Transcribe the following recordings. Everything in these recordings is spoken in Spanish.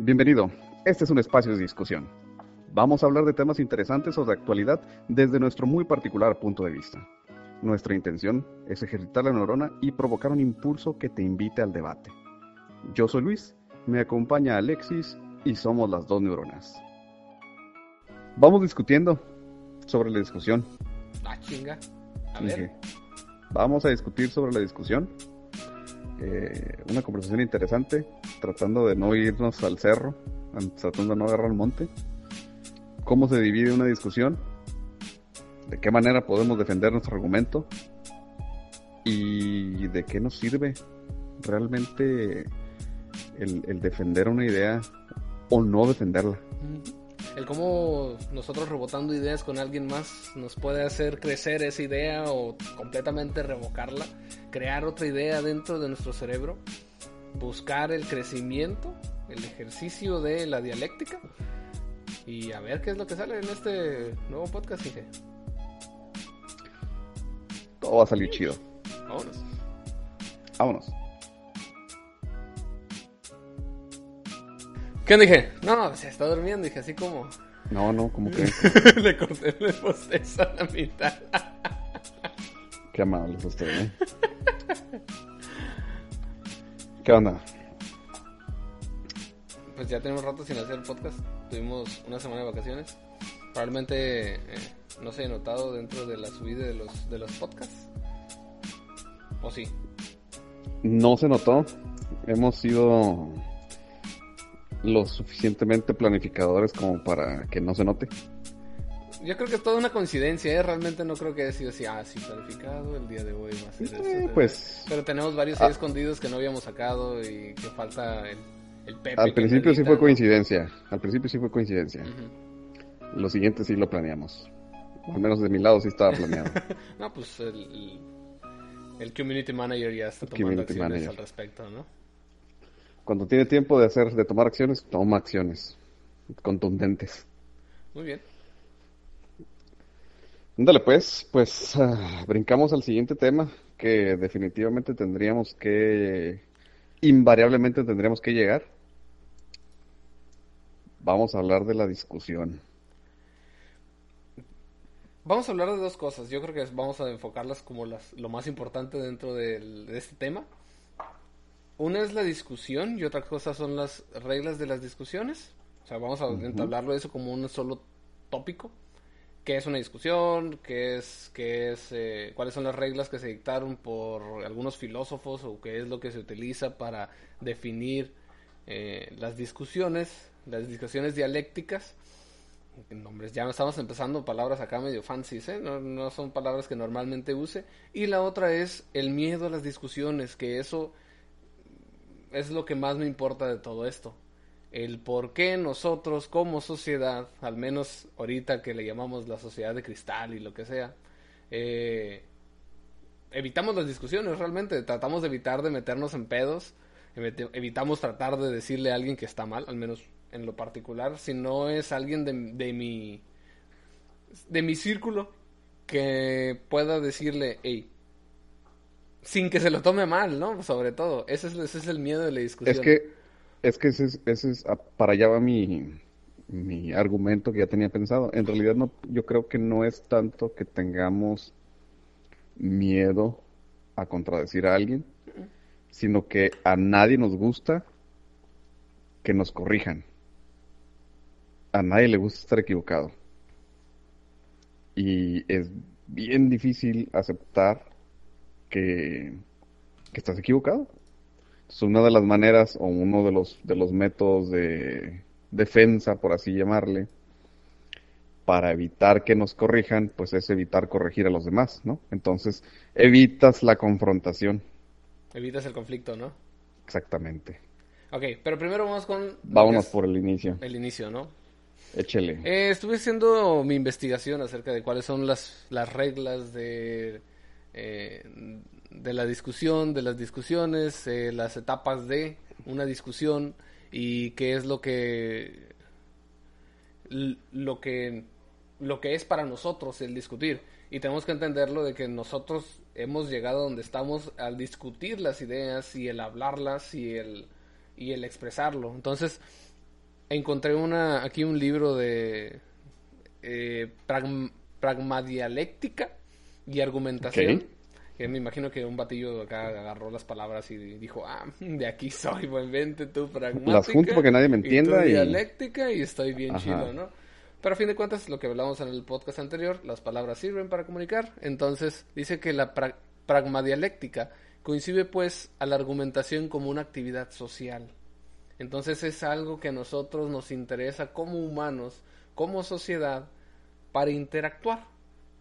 Bienvenido. Este es un espacio de discusión. Vamos a hablar de temas interesantes o de actualidad desde nuestro muy particular punto de vista. Nuestra intención es ejercitar la neurona y provocar un impulso que te invite al debate. Yo soy Luis, me acompaña Alexis y somos las dos neuronas. Vamos discutiendo sobre la discusión. Ah, chinga. A ver. Vamos a discutir sobre la discusión. Eh, una conversación interesante, tratando de no irnos al cerro, tratando de no agarrar el monte. ¿Cómo se divide una discusión? ¿De qué manera podemos defender nuestro argumento? ¿Y de qué nos sirve realmente el, el defender una idea o no defenderla? el cómo nosotros rebotando ideas con alguien más nos puede hacer crecer esa idea o completamente revocarla, crear otra idea dentro de nuestro cerebro, buscar el crecimiento, el ejercicio de la dialéctica y a ver qué es lo que sale en este nuevo podcast, dije. Todo va a salir chido. Vámonos. Vámonos. ¿Qué dije? No, se está durmiendo, dije así como. No, no, como que. Le corté el a la mitad. Qué amable es usted, ¿eh? ¿Qué onda? Pues ya tenemos rato sin hacer el podcast. Tuvimos una semana de vacaciones. Probablemente eh, no se haya notado dentro de la subida de los, de los podcasts. ¿O sí? No se notó. Hemos sido lo suficientemente planificadores como para que no se note. Yo creo que es toda una coincidencia, ¿eh? realmente no creo que haya sido así, ah, sí, planificado, el día de hoy va a ser eh, Pues, Pero tenemos varios ahí ah. escondidos que no habíamos sacado y que falta el, el Pepe. Al principio sí fue coincidencia, al principio sí fue coincidencia. Lo siguiente sí lo planeamos. Al menos de mi lado sí estaba planeado. no, pues el, el, community manager ya está tomando acciones al respecto, ¿no? Cuando tiene tiempo de hacer, de tomar acciones, toma acciones contundentes. Muy bien. Dale pues, pues ah, brincamos al siguiente tema que definitivamente tendríamos que, invariablemente tendríamos que llegar. Vamos a hablar de la discusión. Vamos a hablar de dos cosas. Yo creo que vamos a enfocarlas como las, lo más importante dentro de este tema. Una es la discusión y otra cosa son las reglas de las discusiones. O sea, vamos a entablarlo eso como un solo tópico. ¿Qué es una discusión? ¿Qué es, qué es, eh, ¿Cuáles son las reglas que se dictaron por algunos filósofos o qué es lo que se utiliza para definir eh, las discusiones, las discusiones dialécticas? Nombres, ya estamos empezando palabras acá medio fancy, ¿eh? no, no son palabras que normalmente use. Y la otra es el miedo a las discusiones, que eso es lo que más me importa de todo esto. El por qué nosotros como sociedad, al menos ahorita que le llamamos la sociedad de cristal y lo que sea, eh, evitamos las discusiones realmente, tratamos de evitar de meternos en pedos, evitamos tratar de decirle a alguien que está mal, al menos en lo particular, si no es alguien de, de mi de mi círculo que pueda decirle, hey, sin que se lo tome mal, ¿no? Sobre todo, ese es, ese es el miedo de la discusión. Es que ese es, ese es ah, para allá va mi, mi argumento que ya tenía pensado. En realidad no, yo creo que no es tanto que tengamos miedo a contradecir a alguien, sino que a nadie nos gusta que nos corrijan. A nadie le gusta estar equivocado. Y es bien difícil aceptar que, estás equivocado. Es una de las maneras o uno de los, de los métodos de defensa, por así llamarle, para evitar que nos corrijan, pues es evitar corregir a los demás, ¿no? Entonces, evitas la confrontación. Evitas el conflicto, ¿no? Exactamente. Ok, pero primero vamos con... Vámonos por el inicio. El inicio, ¿no? Échele. Eh, estuve haciendo mi investigación acerca de cuáles son las, las reglas de eh, de la discusión, de las discusiones, eh, las etapas de una discusión y qué es lo que lo que lo que es para nosotros el discutir. Y tenemos que entenderlo de que nosotros hemos llegado a donde estamos al discutir las ideas y el hablarlas y el y el expresarlo. Entonces encontré una aquí un libro de eh, pragmadialéctica y argumentación. Que me imagino que un batillo acá agarró las palabras y dijo, ah, de aquí soy, buen vente tú pragmática. Las junto porque nadie me entienda. Y, dialéctica y estoy bien chido, ¿no? Pero a fin de cuentas, lo que hablamos en el podcast anterior, las palabras sirven para comunicar. Entonces, dice que la pragmadialéctica coincide pues a la argumentación como una actividad social. Entonces es algo que a nosotros nos interesa como humanos, como sociedad, para interactuar.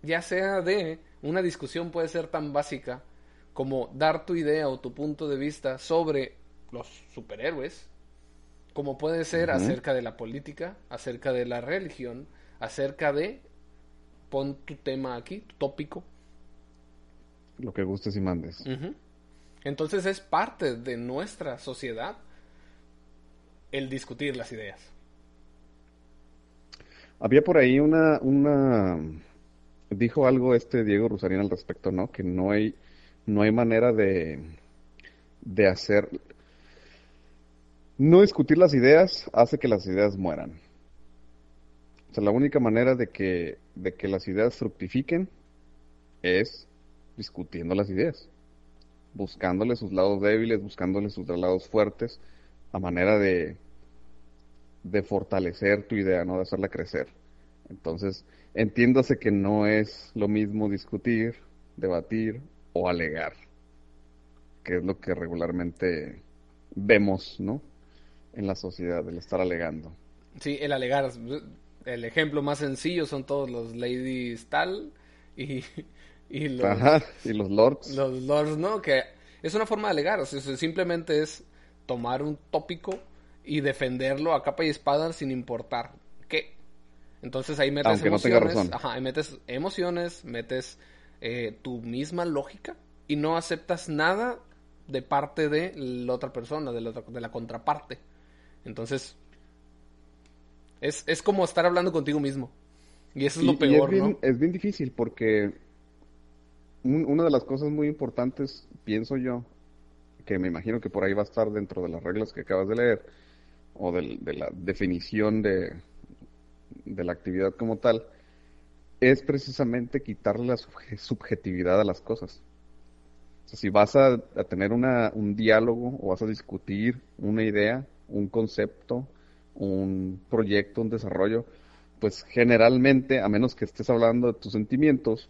Ya sea de una discusión puede ser tan básica como dar tu idea o tu punto de vista sobre los superhéroes, como puede ser acerca de la política, acerca de la religión, acerca de pon tu tema aquí, tu tópico. Lo que gustes y mandes. Entonces es parte de nuestra sociedad el discutir las ideas. Había por ahí una, una, dijo algo este Diego Rusarín al respecto, ¿no? Que no hay, no hay manera de, de hacer, no discutir las ideas hace que las ideas mueran. O sea, la única manera de que, de que las ideas fructifiquen es discutiendo las ideas, buscándole sus lados débiles, buscándole sus lados fuertes, a manera de, de fortalecer tu idea, ¿no? De hacerla crecer. Entonces, entiéndase que no es lo mismo discutir, debatir o alegar, que es lo que regularmente vemos, ¿no? En la sociedad, el estar alegando. Sí, el alegar. El ejemplo más sencillo son todos los ladies tal y, y los... Ajá, y los lords. Los lords, ¿no? Que es una forma de alegar, o sea, simplemente es tomar un tópico y defenderlo a capa y espada sin importar. Entonces ahí metes emociones, ajá, metes emociones, metes eh, tu misma lógica y no aceptas nada de parte de la otra persona, de la, de la contraparte. Entonces, es, es, como estar hablando contigo mismo. Y eso es lo peor, es bien, ¿no? Es bien difícil porque una de las cosas muy importantes, pienso yo, que me imagino que por ahí va a estar dentro de las reglas que acabas de leer, o de, la definición de, de la actividad como tal, es precisamente quitarle la subjetividad a las cosas. Si vas a, tener una, un diálogo o vas a discutir una idea, un concepto, un proyecto, un desarrollo, pues generalmente, a menos que estés hablando de tus sentimientos,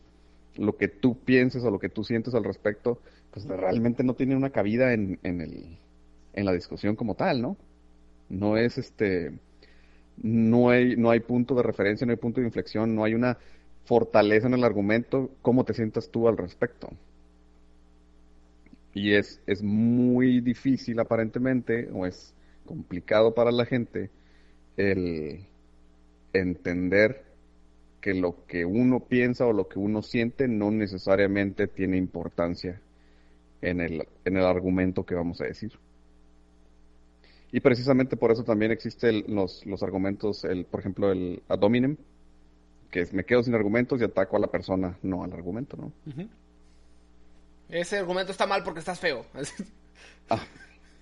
lo que tú pienses o lo que tú sientes al respecto, pues realmente no tiene una cabida en, en, el, en la discusión como tal, ¿no? No es este, no hay, no hay punto de referencia, no hay punto de inflexión, no hay una fortaleza en el argumento, cómo te sientas tú al respecto. Y es, es muy difícil aparentemente, o es complicado para la gente, el entender que lo que uno piensa o lo que uno siente no necesariamente tiene importancia en el, en el argumento que vamos a decir. Y precisamente por eso también existen los, los argumentos, el, por ejemplo, el ad hominem, que es me quedo sin argumentos y ataco a la persona, no al argumento, ¿no? Ese argumento está mal porque estás feo. ah.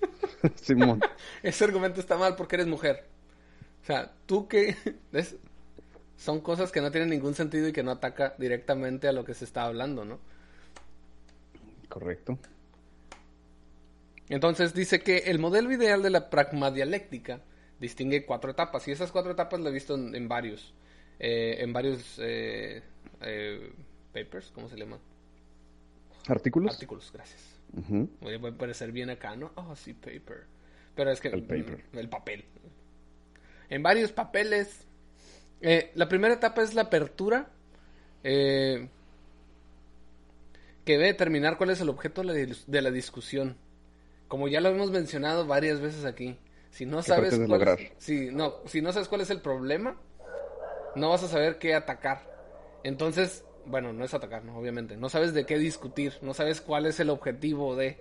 Simón. Ese argumento está mal porque eres mujer. O sea, tú que... Son cosas que no tienen ningún sentido y que no ataca directamente a lo que se está hablando, ¿no? Correcto. Entonces dice que el modelo ideal de la pragmadialéctica distingue cuatro etapas y esas cuatro etapas lo he visto en, varios, eh, en varios eh, eh, papers, ¿cómo se llama? Artículos. Artículos, gracias. Voy a parecer bien acá, ¿no? Oh, sí, paper. Pero es que el, paper. el papel. En varios papeles. la primera etapa es la apertura. que debe determinar cuál es el objeto de la discusión como ya lo hemos mencionado varias veces aquí, si no sabes cuál es, si, no, si no sabes cuál es el problema, no vas a saber qué atacar. Entonces, bueno, no es atacar, ¿no? obviamente. No sabes de qué discutir, no sabes cuál es el objetivo de.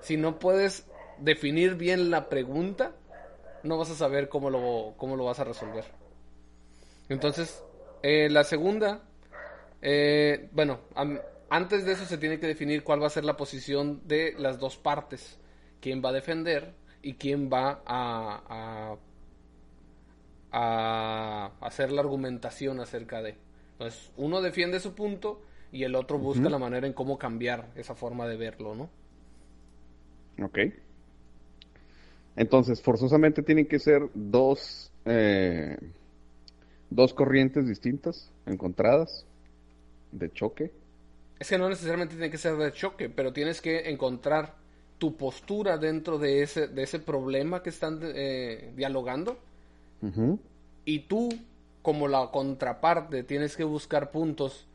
Si no puedes definir bien la pregunta, no vas a saber cómo lo, cómo lo vas a resolver. Entonces, eh, la segunda, eh, bueno, antes de eso se tiene que definir cuál va a ser la posición de las dos partes quién va a defender y quién va a, a hacer la argumentación acerca de. Entonces, uno defiende su punto y el otro busca la manera en cómo cambiar esa forma de verlo, ¿no? Ok. Entonces, forzosamente tienen que ser dos, eh, dos corrientes distintas, encontradas, de choque. Es que no necesariamente tiene que ser de choque, pero tienes que encontrar tu postura dentro de ese, de ese problema que están eh, dialogando. Y tú, como la contraparte, tienes que buscar puntos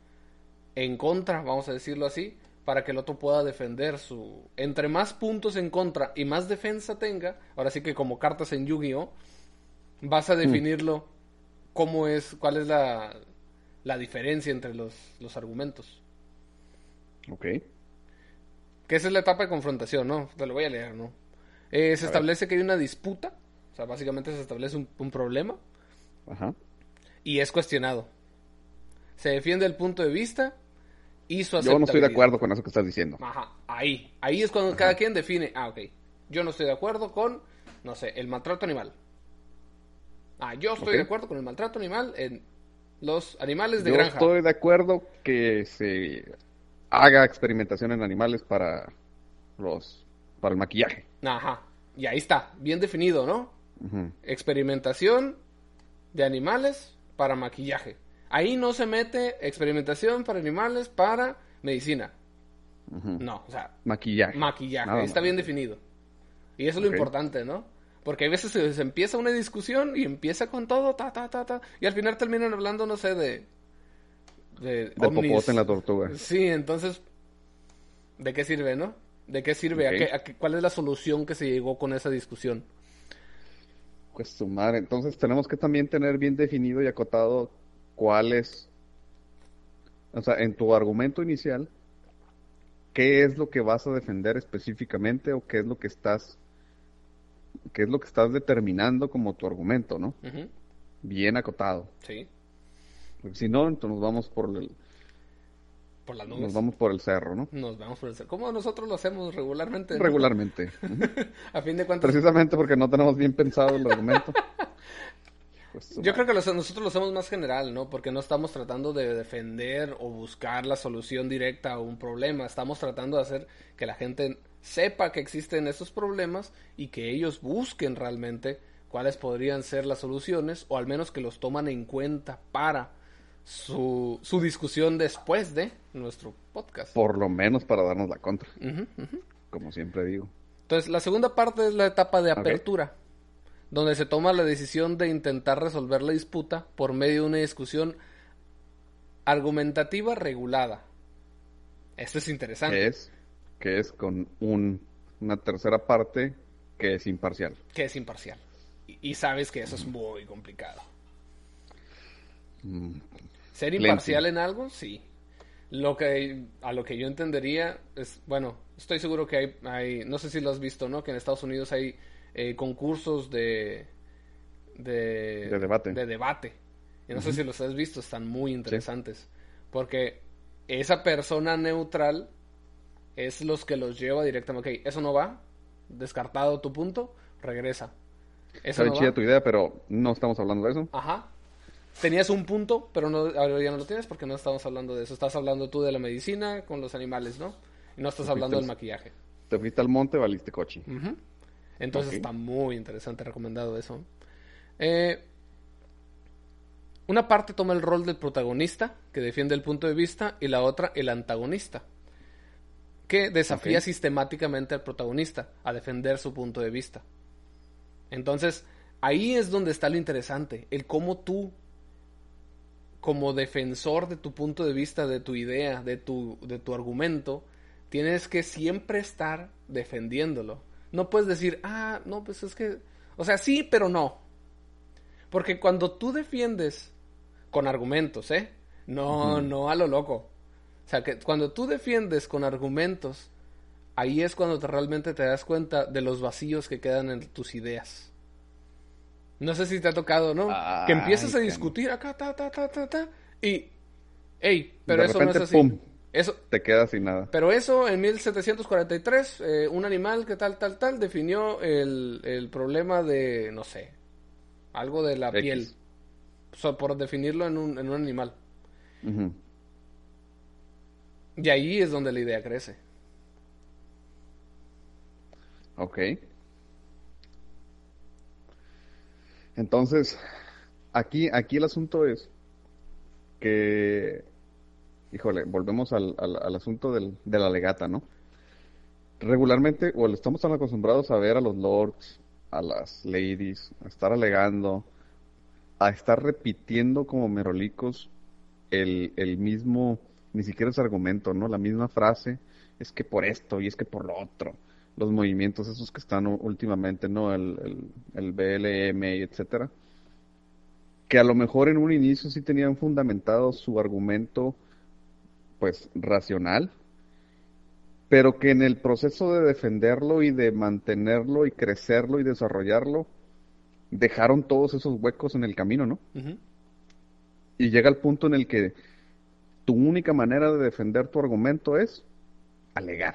en contra, vamos a decirlo así, para que el otro pueda defender su... Entre más puntos en contra y más defensa tenga, ahora sí que como cartas en Yu-Gi-Oh, vas a mm. definirlo cómo es, cuál es la, la diferencia entre los, los argumentos. Ok. Que esa es la etapa de confrontación, ¿no? Te lo voy a leer, ¿no? Eh, se establece que hay una disputa, o sea, básicamente se establece un, un problema. Ajá. Y es cuestionado. Se defiende el punto de vista yo no estoy de acuerdo con eso que estás diciendo. Ajá, ahí. Ahí es cuando cada quien define, ah, ok, yo no estoy de acuerdo con, no sé, el maltrato animal. Ah, yo estoy de acuerdo con el maltrato animal en los animales de granja. Yo estoy de acuerdo que se haga experimentación en animales para los para el maquillaje. Ajá. Y ahí está, bien definido, ¿no? Experimentación de animales para maquillaje. Ahí no se mete experimentación para animales para medicina. No, o sea... Maquillaje. Maquillaje, está bien definido. Y eso es lo importante, ¿no? Porque hay veces se, empieza una discusión y empieza con todo, ta, ta, ta, ta, y al final terminan hablando, no sé, de... De, de popote en la tortuga. Sí, entonces, ¿de qué sirve, no? ¿De qué sirve? ¿A qué, ¿Cuál es la solución que se llegó con esa discusión? Pues sumar, entonces tenemos que también tener bien definido y acotado cuál es, o sea, en tu argumento inicial, qué es lo que vas a defender específicamente o qué es lo que estás, qué es lo que estás determinando como tu argumento, ¿no? Bien acotado. Sí. Porque si no, entonces nos vamos por el, por las nubes. Nos vamos por el cerro, ¿no? Nos vamos por el cerro. Como nosotros lo hacemos regularmente. Regularmente. a fin de cuentas. Precisamente porque no tenemos bien pensado el argumento. Pues, Yo creo que nosotros lo hacemos más general, ¿no? Porque no estamos tratando de defender o buscar la solución directa a un problema. Estamos tratando de hacer que la gente sepa que existen esos problemas y que ellos busquen realmente cuáles podrían ser las soluciones o al menos que los toman en cuenta para su, su discusión después de nuestro podcast. Por lo menos para darnos la contra. Como siempre digo. Entonces, la segunda parte es la etapa de apertura donde se toma la decisión de intentar resolver la disputa por medio de una discusión argumentativa regulada. Esto es interesante. Que es, que es con una tercera parte que es imparcial. Que es imparcial. Y, sabes que eso es muy complicado. Ser imparcial en algo, sí. Lo que a lo que yo entendería es, bueno, estoy seguro que hay, hay, no sé si lo has visto, ¿no? Que en Estados Unidos hay eh, concursos de, de, debate. De debate. Y no sé si los has visto, están muy interesantes. Porque esa persona neutral es los que los lleva directamente. Ok, eso no va, descartado tu punto, regresa. Eso Está chida tu idea, pero no estamos hablando de eso. Ajá. Tenías un punto, pero no, ahora ya no lo tienes porque no estamos hablando de eso. Estás hablando tú de la medicina con los animales, ¿no? Y no estás hablando del maquillaje. Te fuiste al monte, valiste coche. Entonces está muy interesante, recomendado eso. Eh, una parte toma el rol del protagonista, que defiende el punto de vista, y la otra el antagonista, que desafía sistemáticamente al protagonista a defender su punto de vista. Entonces, ahí es donde está lo interesante, el cómo tú, como defensor de tu punto de vista, de tu idea, de tu, de tu argumento, tienes que siempre estar defendiéndolo no puedes decir, ah, no, pues es que, o sea, sí, pero no. Porque cuando tú defiendes con argumentos, ¿eh? No, no a lo loco. O sea, que cuando tú defiendes con argumentos, ahí es cuando te, realmente te das cuenta de los vacíos que quedan en tus ideas. No sé si te ha tocado, ¿no? que empiezas a discutir acá, ta, ta, ta, ta, ta, y, hey, pero eso no es así. Eso, te quedas sin nada. Pero eso en 1743, eh, un animal que tal, tal, tal, definió el, el problema de, no sé, algo de la X. piel, por definirlo en un, en un animal. Y ahí es donde la idea crece. Ok. Entonces, aquí, aquí el asunto es que, híjole, volvemos al, al, al asunto del, de la legata, ¿no? Regularmente, o estamos tan acostumbrados a ver a los lords, a las ladies, a estar alegando, a estar repitiendo como merolicos el, el mismo, ni siquiera es argumento, ¿no? La misma frase, es que por esto y es que por lo otro. Los movimientos esos que están últimamente, ¿no? El, el, el BLM y etcétera. Que a lo mejor en un inicio sí tenían fundamentado su argumento, pues, racional, pero que en el proceso de defenderlo y de mantenerlo y crecerlo y desarrollarlo, dejaron todos esos huecos en el camino, ¿no? Y llega el punto en el que tu única manera de defender tu argumento es alegar.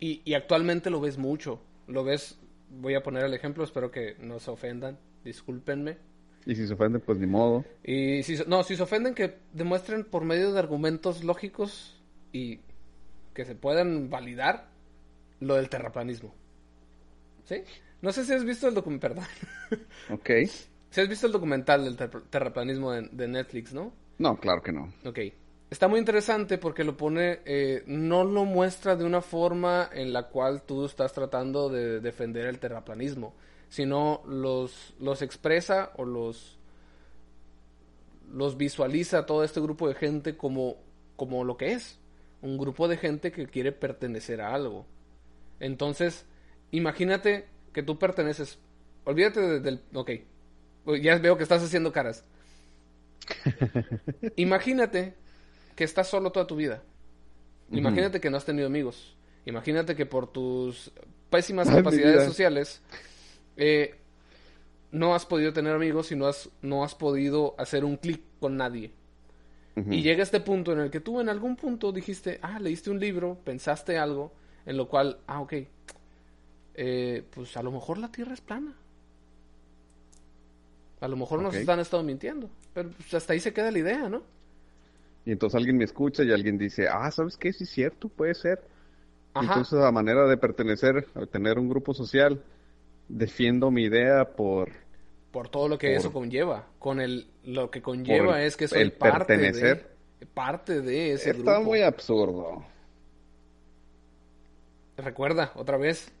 Y, y actualmente lo ves mucho. Lo ves, voy a poner el ejemplo, espero que no se ofendan, discúlpenme. Y si se ofenden, pues ni modo. Y si, no, si se ofenden, que demuestren por medio de argumentos lógicos y que se puedan validar lo del terraplanismo. ¿Sí? No sé si has visto el documental, perdón. Ok. Si has visto el documental del ter- terraplanismo de, de Netflix, ¿no? No, claro que no. Ok. Está muy interesante porque lo pone, eh, no lo muestra de una forma en la cual tú estás tratando de defender el terraplanismo, sino los, los expresa o los, los visualiza todo este grupo de gente como, como lo que es, un grupo de gente que quiere pertenecer a algo. Entonces, imagínate que tú perteneces, olvídate de- del, ok, ya veo que estás haciendo caras. Imagínate que estás solo toda tu vida. Imagínate que no has tenido amigos. Imagínate que por tus pésimas Ay, capacidades sociales eh, no has podido tener amigos y no has, no has podido hacer un clic con nadie. Y llega este punto en el que tú en algún punto dijiste, ah, leíste un libro, pensaste algo, en lo cual, ah, ok, eh, pues a lo mejor la Tierra es plana. A lo mejor nos están estado mintiendo. Pero pues, hasta ahí se queda la idea, ¿no? Y entonces alguien me escucha y alguien dice, ah, ¿sabes qué? Sí es cierto, puede ser. Ajá. Entonces, a manera de pertenecer, a tener un grupo social, defiendo mi idea por, Por todo lo que Por- eso conlleva. Con el, lo que conlleva es que soy el parte pertenecer. de, parte de ese Está grupo. muy absurdo. Recuerda, otra vez,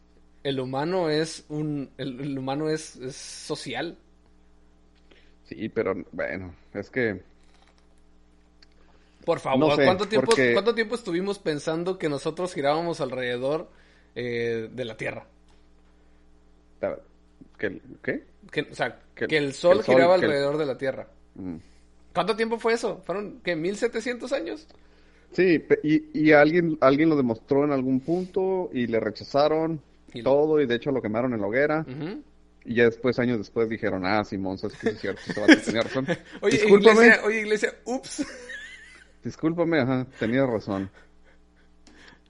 el humano es un, el, el humano es, es social. Sí, pero bueno, es que Por favor, No sé, ¿cuánto, tiempo, porque- ¿cuánto tiempo estuvimos pensando que nosotros girábamos alrededor eh, de la Tierra? ¿qué? Que, o sea, que, Que- el Sol que el Sol- giraba alrededor de la Tierra. Mm. ¿Cuánto tiempo fue eso? ¿Fueron, qué, 1700 años? Sí, y, y alguien, alguien lo demostró en algún punto y le rechazaron Y- todo y de hecho lo quemaron en la hoguera y ya después, años después dijeron, ah, Simón, sabes que es cierto, este vato tenía razón. Oye, Discúlpame, iglesia, oye, iglesia, ups. Discúlpame, ajá, tenía razón.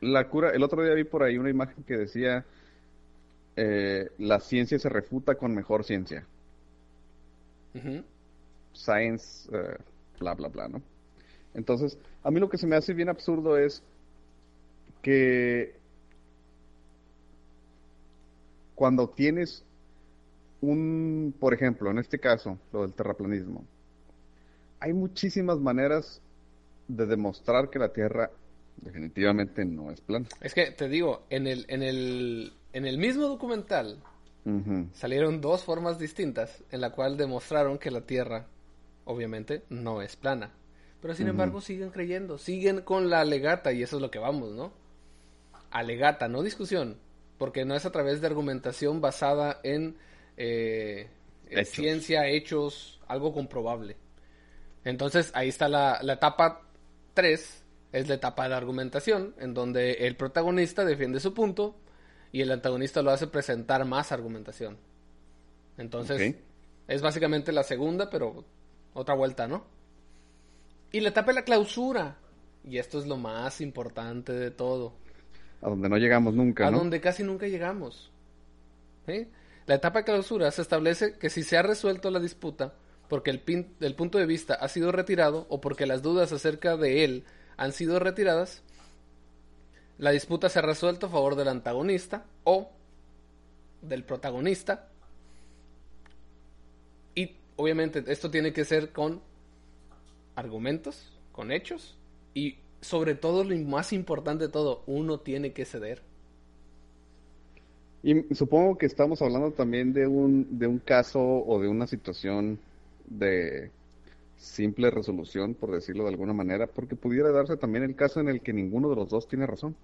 La cura, el otro día vi por ahí una imagen que decía, eh, la ciencia se refuta con mejor ciencia. Science, eh, bla, bla, bla, ¿no? Entonces, a mí lo que se me hace bien absurdo es que cuando tienes un, por ejemplo, en este caso, lo del terraplanismo, hay muchísimas maneras de demostrar que la Tierra definitivamente no es plana. Es que te digo, en el, en el, en el mismo documental salieron dos formas distintas en la cual demostraron que la Tierra, obviamente, no es plana. Pero sin embargo siguen creyendo, siguen con la alegata y eso es lo que vamos, ¿no? Alegata, no discusión, porque no es a través de argumentación basada en, eh, en Hechos. ciencia, hechos, algo comprobable. Entonces ahí está la, la etapa 3, es la etapa de la argumentación, en donde el protagonista defiende su punto y el antagonista lo hace presentar más argumentación. Entonces, es básicamente la segunda, pero otra vuelta, ¿no? Y la etapa de la clausura. Y esto es lo más importante de todo. A donde no llegamos nunca, a ¿no? donde casi nunca llegamos. ¿Sí? La etapa de clausura se establece que si se ha resuelto la disputa porque el, pin- el punto de vista ha sido retirado o porque las dudas acerca de él han sido retiradas, la disputa se ha resuelto a favor del antagonista o del protagonista. Y obviamente esto tiene que ser con argumentos, con hechos y sobre todo lo más importante de todo, uno tiene que ceder. Y supongo que estamos hablando también de un, de un caso o de una situación de simple resolución, por decirlo de alguna manera, porque pudiera darse también el caso en el que ninguno de los dos tiene razón.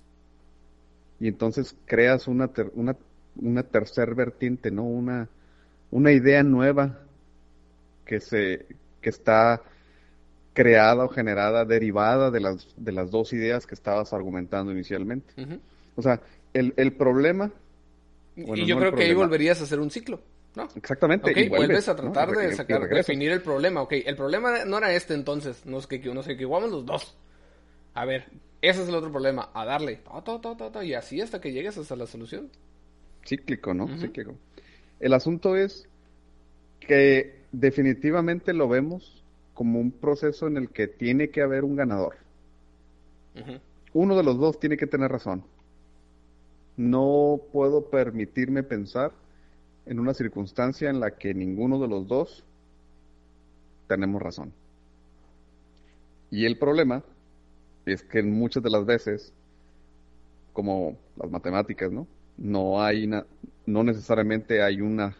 Y entonces creas una, ter- una, una tercer vertiente, ¿no? Una, una idea nueva que se, que está creada o generada, derivada de las, de las dos ideas que estabas argumentando inicialmente. O sea, el, el problema, Bueno, y yo no creo que ahí volverías a hacer un ciclo, ¿no? exactamente, Ok, y vuelves a tratar de sacar, definir el problema. Ok, el problema no era este entonces, nos, que, nos equivocamos los dos. A ver, ese es el otro problema, a darle, y así hasta que llegues hasta la solución. Cíclico, ¿no? Cíclico. El asunto es que definitivamente lo vemos como un proceso en el que tiene que haber un ganador. Uno de los dos tiene que tener razón. No puedo permitirme pensar en una circunstancia en la que ninguno de los dos tenemos razón. Y el problema es que muchas de las veces, como las matemáticas, ¿no? No hay no necesariamente hay una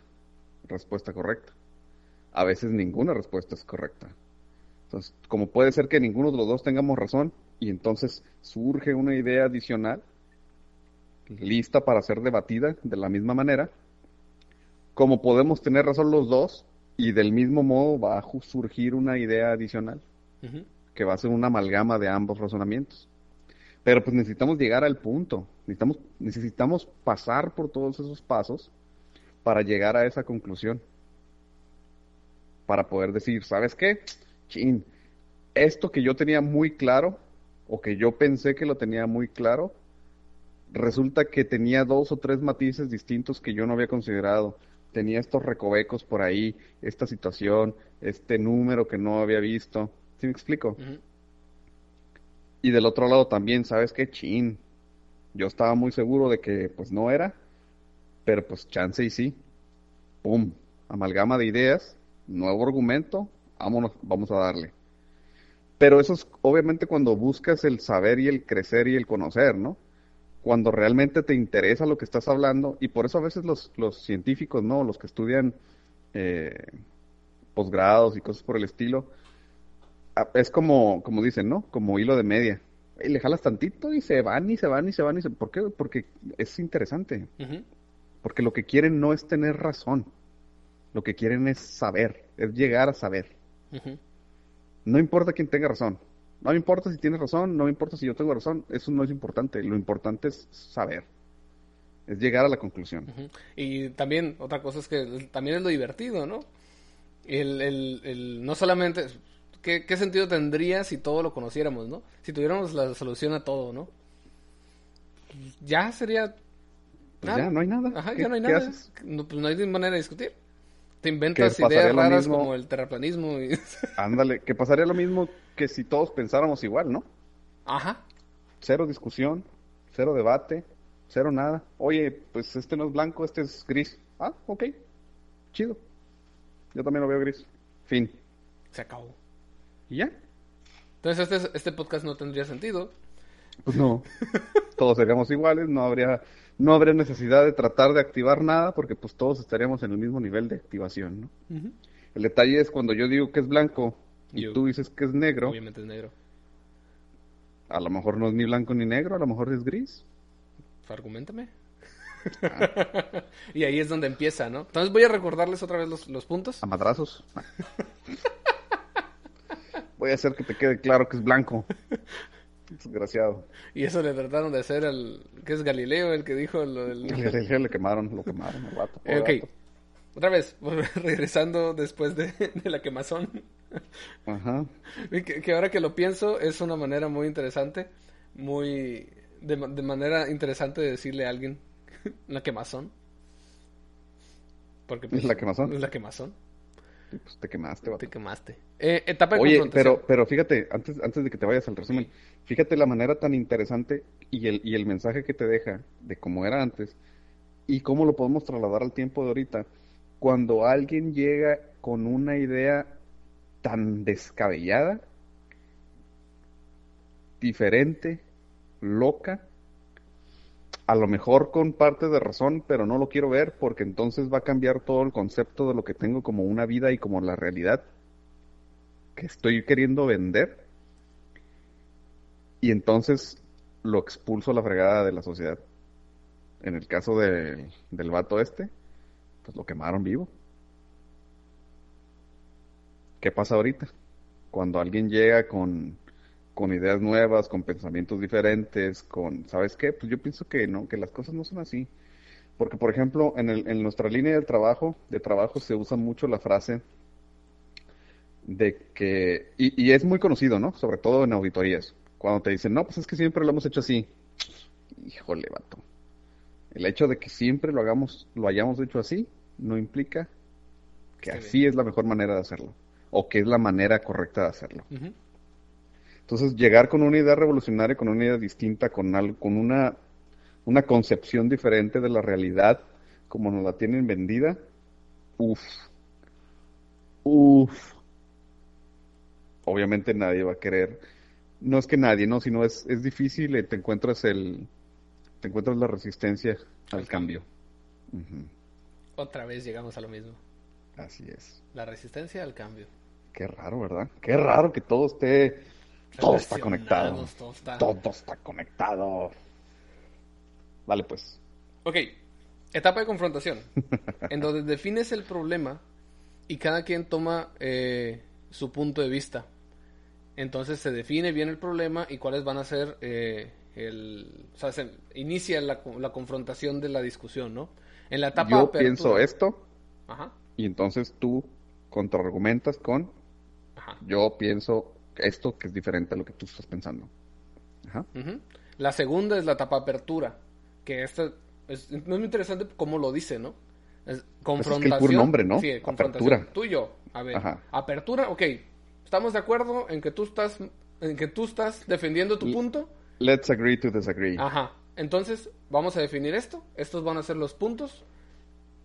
respuesta correcta. A veces ninguna respuesta es correcta. Entonces, como puede ser que ninguno de los dos tengamos razón y entonces surge una idea adicional lista para ser debatida de la misma manera, como podemos tener razón los dos y del mismo modo va a surgir una idea adicional que va a ser una amalgama de ambos razonamientos. Pero pues necesitamos llegar al punto, necesitamos, necesitamos pasar por todos esos pasos para llegar a esa conclusión. Para poder decir, ¿sabes qué? Chin, esto que yo tenía muy claro, o que yo pensé que lo tenía muy claro, resulta que tenía dos o tres matices distintos que yo no había considerado. Tenía estos recovecos por ahí, esta situación, este número que no había visto. ¿Sí me explico? Y del otro lado también, ¿sabes qué? Chin. Yo estaba muy seguro de que pues no era, pero pues chance y sí. Pum. Amalgama de ideas, nuevo argumento, vámonos, vamos a darle. Pero eso es obviamente cuando buscas el saber y el crecer y el conocer, ¿no? Cuando realmente te interesa lo que estás hablando, y por eso a veces los, los científicos, ¿no? Los que estudian eh, posgrados y cosas por el estilo, es como, como dicen, ¿no? Como hilo de media. Y le jalas tantito y se van y se van y se van y se... ¿Por qué? Porque es interesante. Porque lo que quieren no es tener razón. Lo que quieren es saber, es llegar a saber. No importa quién tenga razón. No me importa si tienes razón, no me importa si yo tengo razón. Eso no es importante. Lo importante es saber. Es llegar a la conclusión. Y también, otra cosa es que también es lo divertido, ¿no? El, el, el, no solamente, ¿qué, ¿qué sentido tendría si todo lo conociéramos, ¿no? Si tuviéramos la solución a todo, ¿no? Ya sería... Pues ya, no hay nada. Ajá, ¿Qué- ya no hay nada. No, pues no hay manera de discutir. Te inventas ideas raras mismo- como el terraplanismo y... Ándale, que pasaría lo mismo que si todos pensáramos igual, ¿no? Ajá. Cero discusión, cero debate, cero nada. Oye, pues este no es blanco, este es gris. Ah, ok, chido. Yo también lo veo gris. Fin. Se acabó. ¿Y ya? Entonces este, este podcast no tendría sentido. Pues no. Todos seríamos iguales, no habría, no habría necesidad de tratar de activar nada porque pues todos estaríamos en el mismo nivel de activación, ¿no? El detalle es cuando yo digo que es blanco y Yo- tú dices que es negro, Obviamente es negro. a lo mejor no es ni blanco ni negro, a lo mejor es gris. Argumentame. Ah. y ahí es donde empieza, ¿no? Entonces voy a recordarles otra vez los, los puntos. A madrazos. Voy a hacer que te quede claro que es blanco. Desgraciado. Y eso le trataron de hacer al... que es Galileo el que dijo lo del... Le, le quemaron, lo quemaron vato, pobre ok. Otra vez, regresando después de, de la quemazón. Ajá. Y Que, que ahora que lo pienso es una manera muy interesante, muy... De, de manera interesante de decirle a alguien la quemazón. Porque ¿Es pues, la quemazón? Es la quemazón. Pues te quemaste, vato. Te quemaste. Eh, etapa de Oye, confrontación. pero, pero fíjate, antes, antes de que te vayas al resumen, fíjate la manera tan interesante y el, y el mensaje que te deja de cómo era antes y cómo lo podemos trasladar al tiempo de ahorita. Cuando alguien llega con una idea tan descabellada, diferente, loca, a lo mejor con parte de razón, pero no lo quiero ver porque entonces va a cambiar todo el concepto de lo que tengo como una vida y como la realidad que estoy queriendo vender. Y entonces lo expulso a la fregada de la sociedad. En el caso de- del vato este, pues lo quemaron vivo. ¿Qué pasa ahorita? Cuando alguien llega con, con ideas nuevas, con pensamientos diferentes, con, ¿sabes qué? Pues yo pienso que no, que las cosas no son así. Porque, por ejemplo, en el- en nuestra línea de trabajo, de trabajo se usa mucho la frase de que, y, y es muy conocido, ¿no? Sobre todo en auditorías. Cuando te dicen, no, pues es que siempre lo hemos hecho así. Híjole, vato. El hecho de que siempre lo hagamos, lo hayamos hecho así, no implica que Está así es la mejor manera de hacerlo. O que es la manera correcta de hacerlo. Entonces, llegar con una idea revolucionaria, con una idea distinta, con algo, con una, una concepción diferente de la realidad, como nos la tienen vendida, uff, uff. Obviamente nadie va a querer, no es que nadie, no, sino es, es difícil, eh, te encuentras el, te encuentras la resistencia al cambio. Otra vez llegamos a lo mismo. Así es. La resistencia al cambio. Qué raro, ¿verdad? Qué raro que todo esté, todo está conectado. Todo está... Todo está conectado. Vale, pues. Ok, etapa de confrontación, en donde defines el problema y cada quien toma eh, su punto de vista. Entonces se define bien el problema y cuáles van a ser eh, el... O sea, se inicia la, la confrontación de la discusión, ¿no? En la etapa Yo apertura- pienso esto Ajá, y entonces tú contraargumentas con ajá. yo pienso esto que es diferente a lo que tú estás pensando. Ajá. La segunda es la etapa apertura, que esta es, es muy interesante cómo lo dice, ¿no? Es confrontación. puro nombre, ¿no? Sí, confrontación. Apertura. Tú y yo. A ver, Ajá. apertura, ok. Estamos de acuerdo en que tú estás en que tú estás defendiendo tu punto. Let's agree to disagree. Ajá. Entonces, vamos a definir esto. Estos van a ser los puntos.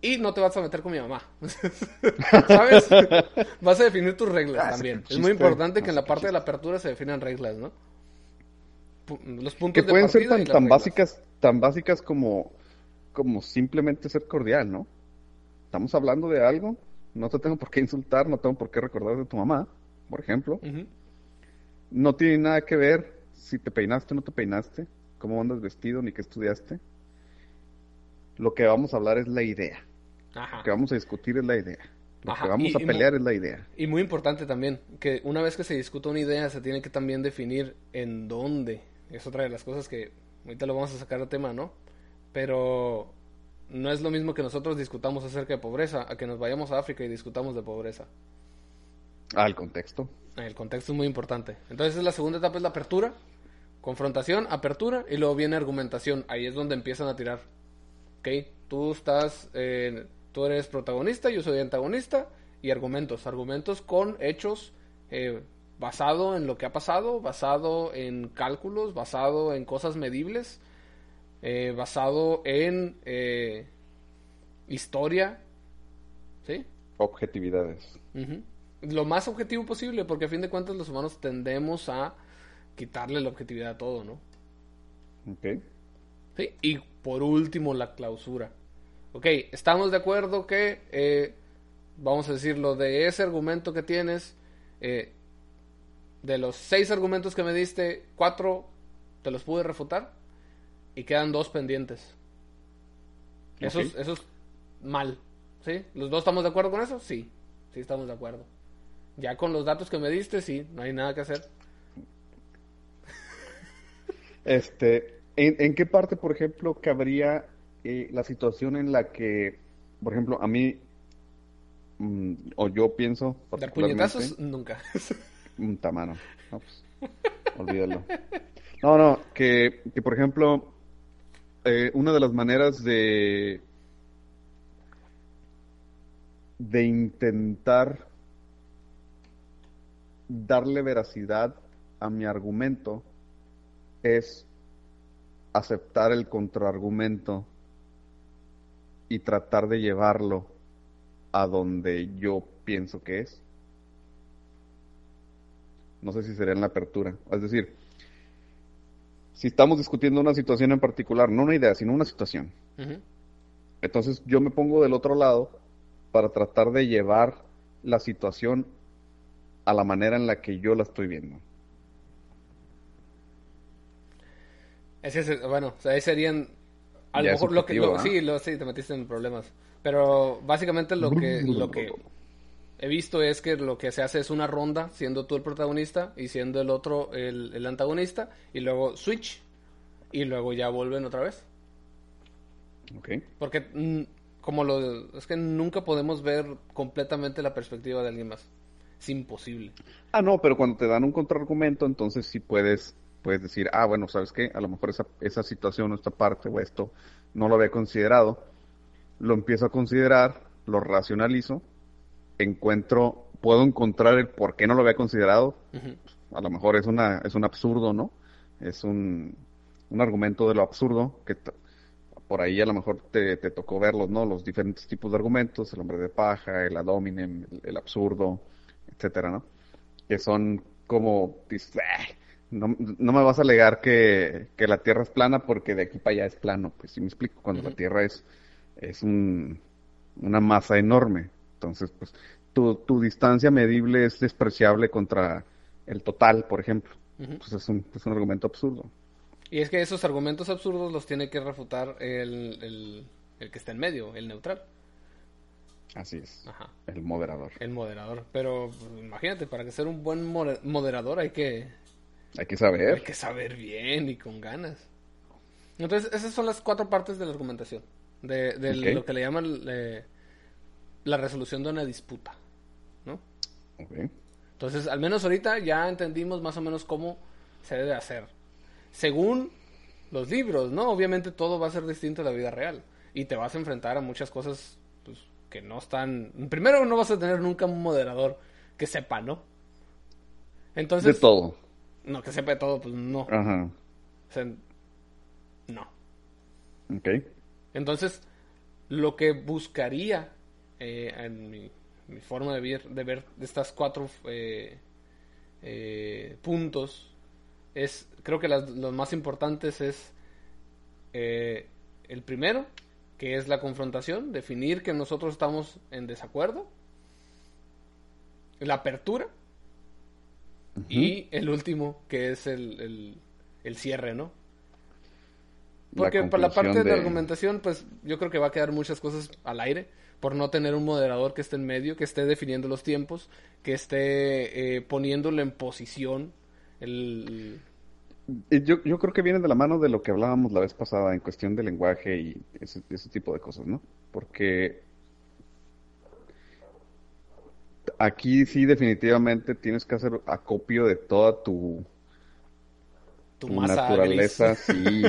Y no te vas a meter con mi mamá. ¿Sabes? Vas a definir tus reglas Ah, también. Es muy importante que en la parte de la apertura se definan reglas, ¿no? Los puntos que de pueden ser partida tan, tan básicas, tan básicas como, como simplemente ser cordial, ¿no? Estamos hablando de algo, no te tengo por qué insultar, no tengo por qué recordar de tu mamá, por ejemplo. No tiene nada que ver si te peinaste o no te peinaste, cómo andas vestido, ni qué estudiaste. Lo que vamos a hablar es la idea. Ajá. Lo que vamos a discutir es la idea. Lo Ajá, que vamos y- a pelear es la idea. Y muy importante también, que una vez que se discuta una idea, se tiene que también definir en dónde. Es otra de las cosas que ahorita lo vamos a sacar a tema, ¿no? Pero no es lo mismo que nosotros discutamos acerca de pobreza, a que nos vayamos a África y discutamos de pobreza. Ah, el contexto. El contexto es muy importante. Entonces la segunda etapa es la apertura, confrontación, apertura y luego viene argumentación. Ahí es donde empiezan a tirar. ¿Ok? Tú estás, eh, tú eres protagonista, yo soy antagonista y argumentos. Argumentos con hechos eh, basado en lo que ha pasado, basado en cálculos, basado en cosas medibles, eh, basado en eh, historia. ¿Sí? Objetividades. Lo más objetivo posible, porque a fin de cuentas los humanos tendemos a quitarle la objetividad a todo, ¿no? ¿Ok? Sí. Y por último, la clausura. Ok, estamos de acuerdo que, eh, vamos a decirlo, de ese argumento que tienes, eh, de los seis argumentos que me diste, cuatro te los pude refutar y quedan dos pendientes. Eso, Ok. es, eso es mal. ¿Sí? ¿Los dos estamos de acuerdo con eso? Sí, sí estamos de acuerdo. Ya con los datos que me diste, sí, no hay nada que hacer. Este, ¿en, en qué parte, por ejemplo, cabría eh, la situación en la que, por ejemplo, a mí, mm, o yo pienso Dar puñetazos, nunca. un tamano, no, pues, olvídalo. No, no, que, que por ejemplo, eh, una de las maneras de de intentar darle veracidad a mi argumento es aceptar el contraargumento y tratar de llevarlo a donde yo pienso que es. No sé si sería en la apertura. Es decir, si estamos discutiendo una situación en particular, no una idea, sino una situación. Entonces yo me pongo del otro lado para tratar de llevar la situación a la manera en la que yo la estoy viendo. Ese bueno, ahí serían a lo mejor lo que sí, lo, sí, te metiste en problemas. Pero básicamente lo que lo que he visto es que lo que se hace es una ronda siendo tú el protagonista y siendo el otro el, el antagonista y luego switch y luego ya vuelven otra vez. Okay. Porque mm, como lo es que nunca podemos ver completamente la perspectiva de alguien más. Es imposible. Ah, no, pero cuando te dan un contraargumento, entonces sí puedes puedes decir, ah, bueno, ¿sabes qué? A lo mejor esa, esa situación o esta parte o esto no lo había considerado. Lo empiezo a considerar, lo racionalizo, encuentro, puedo encontrar el por qué no lo había considerado. A lo mejor es, una, es un absurdo, ¿no? Es un, un argumento de lo absurdo que por ahí a lo mejor te, te, tocó verlos, ¿no? Los diferentes tipos de argumentos, el hombre de paja, el adominem, el, absurdo, etcétera, ¿no? Que son como, no, no me vas a alegar que, la Tierra es plana porque de aquí para allá es plano, pues si me explico, cuando la Tierra es, es un, una masa enorme, entonces pues tu, tu distancia medible es despreciable contra el total, por ejemplo, pues es un, es un argumento absurdo. Y es que esos argumentos absurdos los tiene que refutar el, el, el que está en medio, el neutral. Así es. El moderador. El moderador. Pero pues, imagínate, para que ser un buen moderador hay que hay que saber. Hay que saber bien y con ganas. Entonces, esas son las cuatro partes de la argumentación. De, lo que le llaman eh, la resolución de una disputa. ¿No? Entonces, al menos ahorita ya entendimos más o menos cómo se debe hacer. Según los libros, ¿no? Obviamente todo va a ser distinto a la vida real. Y te vas a enfrentar a muchas cosas pues, que no están. Primero, no vas a tener nunca un moderador que sepa, ¿no? Entonces. De todo. No, que sepa de todo, pues no. Ajá. O sea, no. Ok. Entonces, lo que buscaría eh, en mi, forma de ver, de ver estas cuatro eh, eh, puntos es, creo que las, los más importantes es el primero, que es la confrontación, definir que nosotros estamos en desacuerdo, la apertura, y el último, que es el, el, cierre, ¿no? Porque por la parte de... argumentación, pues yo creo que va a quedar muchas cosas al aire por no tener un moderador que esté en medio, que esté definiendo los tiempos, que esté eh, poniéndolo en posición. El... Yo, yo creo que viene de la mano de lo que hablábamos la vez pasada en cuestión de lenguaje y ese, ese tipo de cosas, ¿no? Porque aquí sí definitivamente tienes que hacer acopio de toda tu, tu, naturaleza, sí,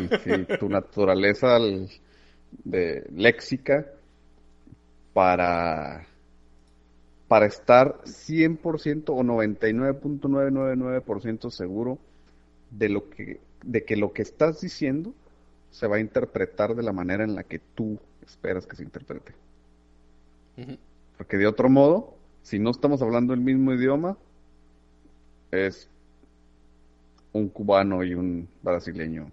tu naturaleza de léxica para para estar 100% o 99.999% seguro de lo que de que lo que estás diciendo se va a interpretar de la manera en la que tú esperas que se interprete. Porque de otro modo, si no estamos hablando el mismo idioma, es un cubano y un brasileño.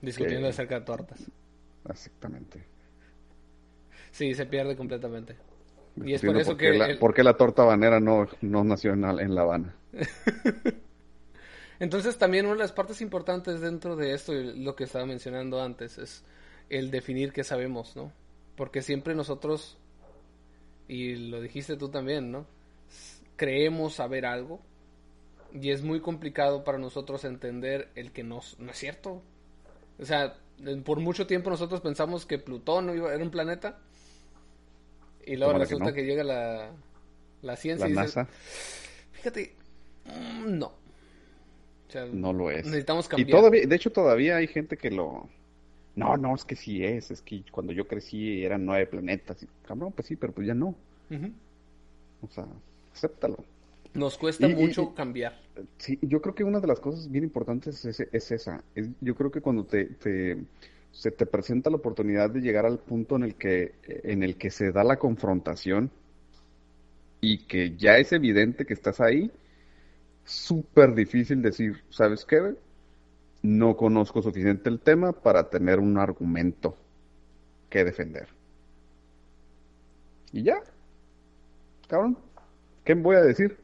Discutiendo acerca de tortas. Exactamente. Sí, se pierde completamente. Y es por eso que... La, ¿Por qué la torta habanera no, no nació en, en La Habana? Entonces también una de las partes importantes dentro de esto, lo que estaba mencionando antes, es el definir qué sabemos, ¿no? Porque siempre nosotros y lo dijiste tú también, ¿no? Creemos saber algo y es muy complicado para nosotros entender el que no, no es cierto. O sea, por mucho tiempo nosotros pensamos que Plutón era un planeta y luego resulta que, llega la, la ciencia y dice, fíjate, mm, no. O sea, no lo es. Necesitamos cambiar. Y todavía, de hecho todavía hay gente que lo no, no, es que sí es, es que cuando yo crecí eran nueve planetas. Y, cabrón, pues sí, pero pues ya no. O sea, acéptalo. Nos cuesta mucho cambiar. Sí, yo creo que una de las cosas bien importantes es, es esa. yo creo que cuando te, te, se te presenta la oportunidad de llegar al punto en el que, en el que se da la confrontación y que ya es evidente que estás ahí, súper difícil decir, ¿sabes qué? No conozco suficiente el tema para tener un argumento que defender. Y ya. Cabrón. ¿Qué voy a decir?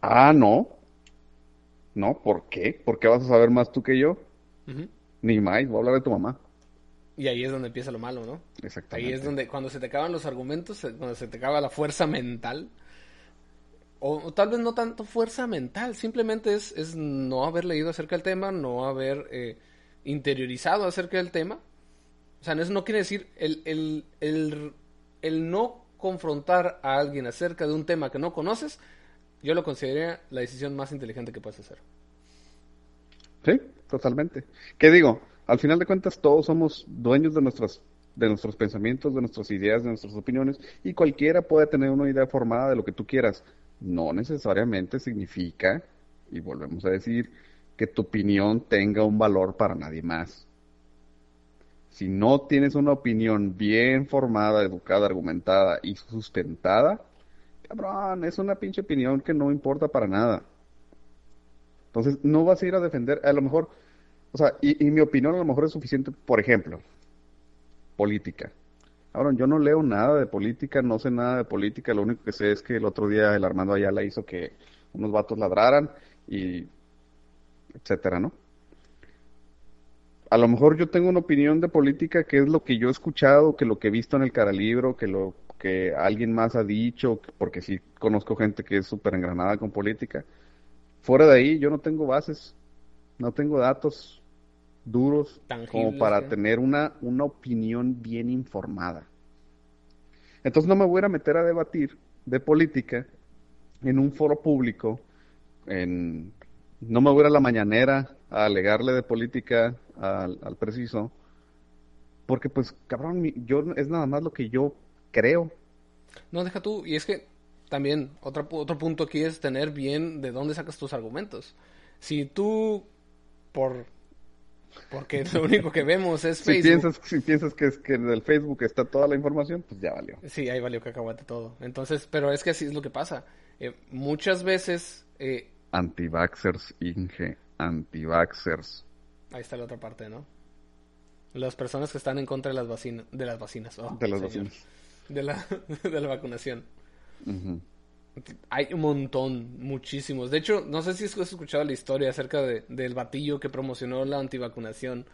Ah, no. No, ¿por qué? ¿Por qué vas a saber más tú que yo? Ni más, voy a hablar de tu mamá. Y ahí es donde empieza lo malo, ¿no? Exactamente. Ahí es donde, cuando se te acaban los argumentos, cuando se te acaba la fuerza mental, o, tal vez no tanto fuerza mental, simplemente es, es no haber leído acerca del tema, no haber eh, interiorizado acerca del tema. O sea, eso no quiere decir el, el, el, el no confrontar a alguien acerca de un tema que no conoces, yo lo consideraría la decisión más inteligente que puedes hacer. Sí, totalmente. ¿Qué digo? Al final de cuentas todos somos dueños de nuestras de nuestros pensamientos, de nuestras ideas, de nuestras opiniones y cualquiera puede tener una idea formada de lo que tú quieras. No necesariamente significa, y volvemos a decir, que tu opinión tenga un valor para nadie más. Si no tienes una opinión bien formada, educada, argumentada y sustentada, cabrón, es una pinche opinión que no importa para nada. Entonces, no vas a ir a defender, a lo mejor, o sea, y, mi opinión a lo mejor es suficiente, por ejemplo, política. Cabrón, yo no leo nada de política, no sé nada de política, lo único que sé es que el otro día el Armando Ayala hizo que unos vatos ladraran y etcétera, ¿no? A lo mejor yo tengo una opinión de política que es lo que yo he escuchado, que lo que he visto en el caralibro, que lo que alguien más ha dicho, porque sí conozco gente que es súper engranada con política. Fuera de ahí, yo no tengo bases, no tengo datos duros como para tener una, una opinión bien informada. Entonces no me voy a meter a debatir de política en un foro público, en, no me voy a ir a la mañanera a alegarle de política al, al preciso, porque pues cabrón, yo es nada más lo que yo creo. No, deja tú, y es que también otro, otro punto aquí es tener bien de dónde sacas tus argumentos. Si tú, por porque lo único que vemos es Facebook. Si piensas, si piensas que, es, que en el Facebook está toda la información, pues ya valió. Sí, ahí valió que acabate todo. Entonces, pero es que así es lo que pasa. Eh, muchas veces... Eh, antivaxers, Inge, antivaxers. Ahí está la otra parte, ¿no? Las personas que están en contra de las, vacinas de las vacinas. Oh, de las vacinas de la, de la vacunación. Hay un montón, muchísimos. De hecho, no sé si has escuchado la historia acerca de, del batillo que promocionó la antivacunación.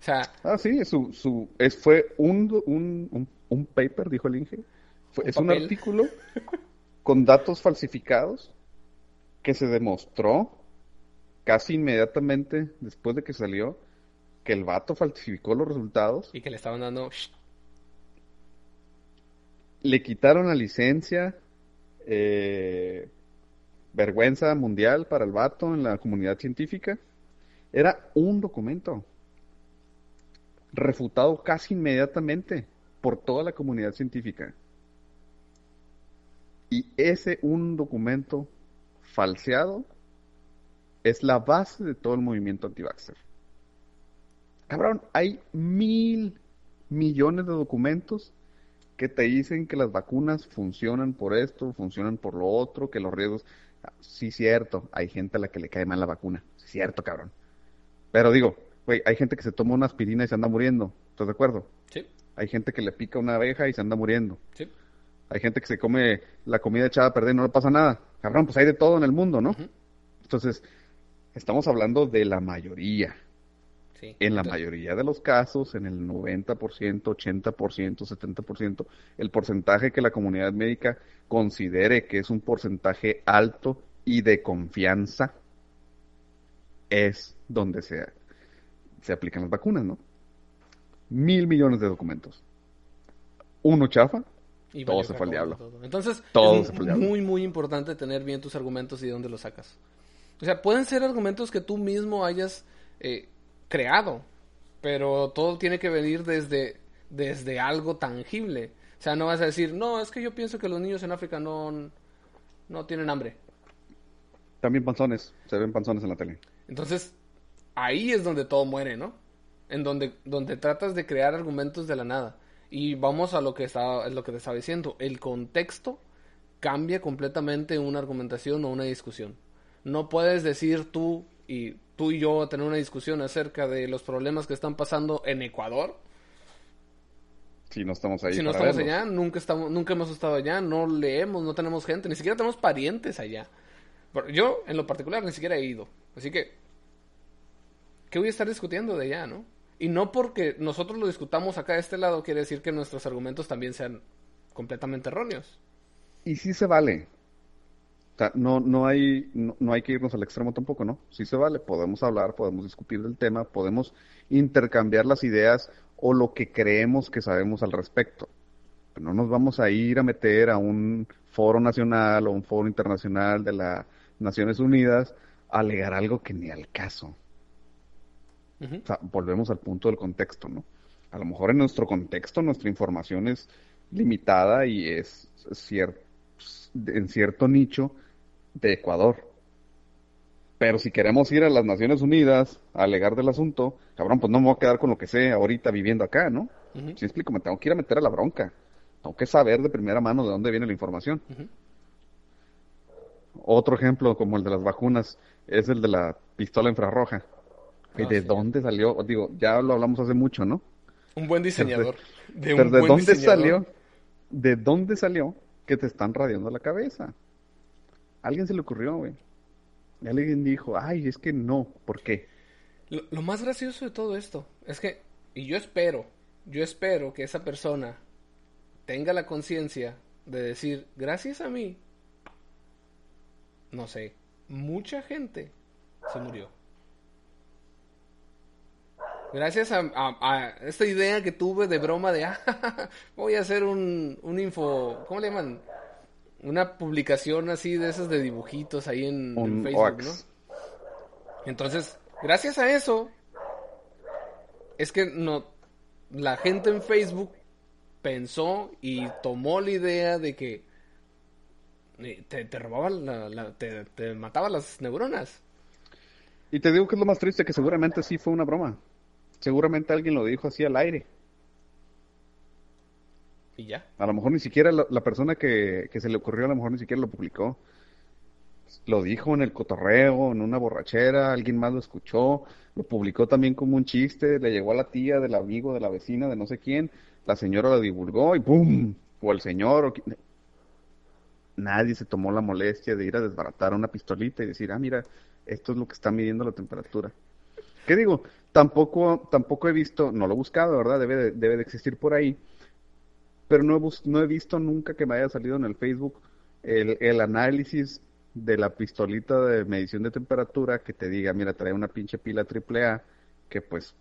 O sea... Ah, sí, su, su, es, fue un, un, un, paper, dijo el Inge. es un artículo con datos falsificados que se demostró casi inmediatamente después de que salió que el vato falsificó los resultados. Y que le estaban dando le quitaron la licencia, eh, vergüenza mundial para el vato en la comunidad científica. Era un documento refutado casi inmediatamente por toda la comunidad científica. Y ese un documento falseado es la base de todo el movimiento anti-vaxxer. Cabrón, hay mil millones de documentos que te dicen que las vacunas funcionan por esto, funcionan por lo otro, que los riesgos... Sí, cierto, hay gente a la que le cae mal la vacuna. cierto, cabrón. Pero digo, güey, hay gente que se toma una aspirina y se anda muriendo. ¿Estás de acuerdo? Sí. Hay gente que le pica una abeja y se anda muriendo. Sí. Hay gente que se come la comida echada a perder y no le pasa nada. Cabrón, pues hay de todo en el mundo, ¿no? Entonces, estamos hablando de la mayoría en la mayoría de los casos, en el 90%, 80%, 70%, el porcentaje que la comunidad médica considere que es un porcentaje alto y de confianza es donde se, se aplican las vacunas, ¿no? Mil millones de documentos. Uno chafa, y todo se fue al diablo. Entonces, es muy, muy importante tener bien tus argumentos y de dónde los sacas. O sea, pueden ser argumentos que tú mismo hayas eh, creado, pero todo tiene que venir desde, desde algo tangible. O sea, no vas a decir, no, es que yo pienso que los niños en África no, no tienen hambre. También panzones, se ven panzones en la tele. Entonces, ahí es donde todo muere, ¿no? En donde, donde tratas de crear argumentos de la nada. Y vamos a lo que, estaba, lo que te estaba diciendo. El contexto cambia completamente una argumentación o una discusión. No puedes decir tú y tú y yo tener una discusión acerca de los problemas que están pasando en Ecuador. Si no estamos ahí. Si no estamos allá, nunca, estamos, nunca hemos estado allá, no leemos, no tenemos gente, ni siquiera tenemos parientes allá. Yo, en lo particular, ni siquiera he ido. Así que, ¿qué voy a estar discutiendo de allá, no? Y no porque nosotros lo discutamos acá de este lado, quiere decir que nuestros argumentos también sean completamente erróneos. Y sí se vale. O sea, no, no, hay, no, hay que irnos al extremo tampoco, ¿no? Sí se vale. Podemos hablar, podemos discutir del tema, podemos intercambiar las ideas o lo que creemos que sabemos al respecto. Pero no nos vamos a ir a meter a un foro nacional o un foro internacional de las Naciones Unidas a alegar algo que ni al caso. O sea, volvemos al punto del contexto, ¿no? A lo mejor en nuestro contexto nuestra información es limitada y es en cierto nicho de Ecuador. Pero si queremos ir a las Naciones Unidas a alegar del asunto, cabrón, pues no me voy a quedar con lo que sé ahorita viviendo acá, ¿no? Si explico, me tengo que ir a meter a la bronca. Tengo que saber de primera mano de dónde viene la información. Otro ejemplo, como el de las vacunas, es el de la pistola infrarroja. ¿Y ah, de dónde salió? Digo, ya lo hablamos hace mucho, ¿no? Un buen diseñador. de, dónde salió? ¿De dónde salió que te están radiando la cabeza? Alguien se le ocurrió, güey. Alguien dijo, ay, es que no, ¿por qué? Lo, más gracioso de todo esto es que, y yo espero, yo espero que esa persona tenga la conciencia de decir, gracias a mí, no sé, mucha gente se murió. Gracias a, esta idea que tuve de broma de, ah, voy a hacer un, un info, ¿cómo le llaman? Una publicación así de esas de dibujitos ahí en, Facebook, ¿no? Entonces, gracias a eso, es que no, la gente en Facebook pensó y tomó la idea de que eh, te, te robaban, la, te, te mataba las neuronas. Y te digo que es lo más triste, que seguramente sí fue una broma. Seguramente alguien lo dijo así al aire. Y ya. A lo mejor ni siquiera la, persona que, se le ocurrió, a lo mejor ni siquiera lo publicó. Lo dijo en el cotorreo, en una borrachera, alguien más lo escuchó, lo publicó también como un chiste, le llegó a la tía del amigo, de la vecina, de no sé quién, la señora lo divulgó y ¡pum! O el señor, o... nadie se tomó la molestia de ir a desbaratar una pistolita y decir, ah, mira, esto es lo que está midiendo la temperatura. ¿Qué digo? Tampoco, tampoco he visto, no lo he buscado, ¿verdad? Debe debe de existir por ahí pero no he, no he visto nunca que me haya salido en el Facebook el, análisis de la pistolita de medición de temperatura que te diga, mira, trae una pinche pila AAA que pues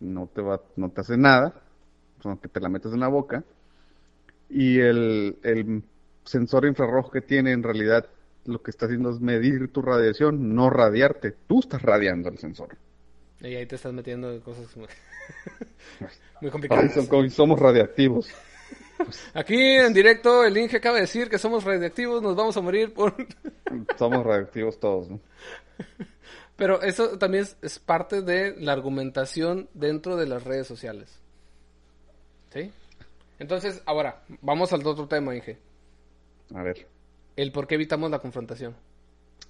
no te va, no te hace nada, sino que te la metes en la boca. Y el, el sensor infrarrojo que tiene en realidad lo que está haciendo es medir tu radiación, no radiarte. Tú estás radiando el sensor. Y ahí te estás metiendo cosas muy, muy complicadas. somos radiactivos. Aquí en directo el Inge acaba de decir que somos radiactivos, nos vamos a morir por... somos radiactivos todos, ¿no? Pero eso también es, parte de la argumentación dentro de las redes sociales. ¿Sí? Entonces, ahora, vamos al otro tema, Inge. A ver. El por qué evitamos la confrontación.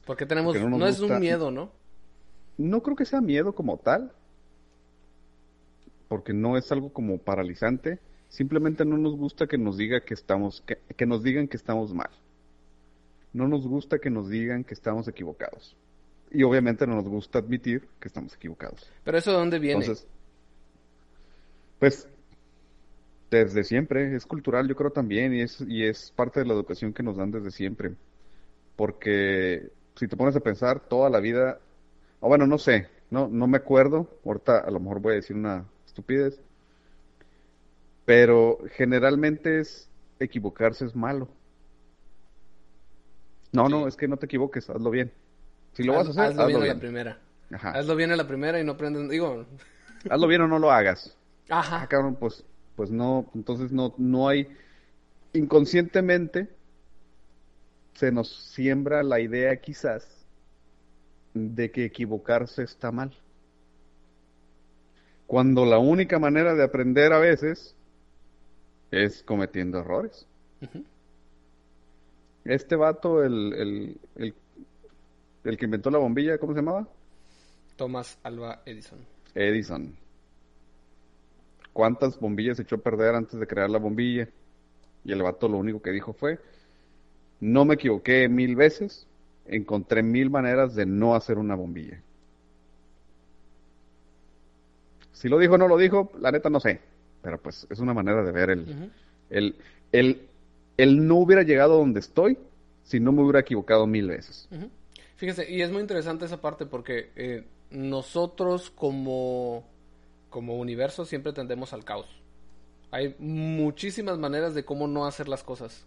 Porque tenemos... no, es un miedo, ¿no? No creo que sea miedo como tal. Porque no es algo como paralizante Simplemente no nos gusta que nos diga que estamos, que, nos digan que estamos mal. No nos gusta que nos digan que estamos equivocados. Y obviamente no nos gusta admitir que estamos equivocados. Pero eso de dónde viene? Entonces, pues desde siempre, es cultural yo creo también y es, y es parte de la educación que nos dan desde siempre. Porque si te pones a pensar toda la vida, o bueno, no sé, no, no me acuerdo, ahorita a lo mejor voy a decir una estupidez, pero generalmente es equivocarse es malo. No, no, es que no te equivoques, hazlo bien. Si lo vas a hacer, hazlo, bien, a la primera. Hazlo bien a la primera y no aprendes, digo... Hazlo bien o no lo hagas. Ajá. Ah, cabrón, pues pues no, entonces no, no hay, inconscientemente se nos siembra la idea quizás de que equivocarse está mal. Cuando la única manera de aprender a veces es cometiendo errores. Este vato, el, el, el, el que inventó la bombilla, ¿cómo se llamaba? Thomas Alva Edison. Edison. ¿Cuántas bombillas echó a perder antes de crear la bombilla? Y el vato lo único que dijo fue, no me equivoqué mil veces, encontré mil maneras de no hacer una bombilla. Si lo dijo o no lo dijo, la neta no sé. Pero pues es una manera de ver el, el, el, el, no hubiera llegado donde estoy si no me hubiera equivocado mil veces. Fíjese, y es muy interesante esa parte porque eh, nosotros como, como universo siempre tendemos al caos. Hay muchísimas maneras de cómo no hacer las cosas.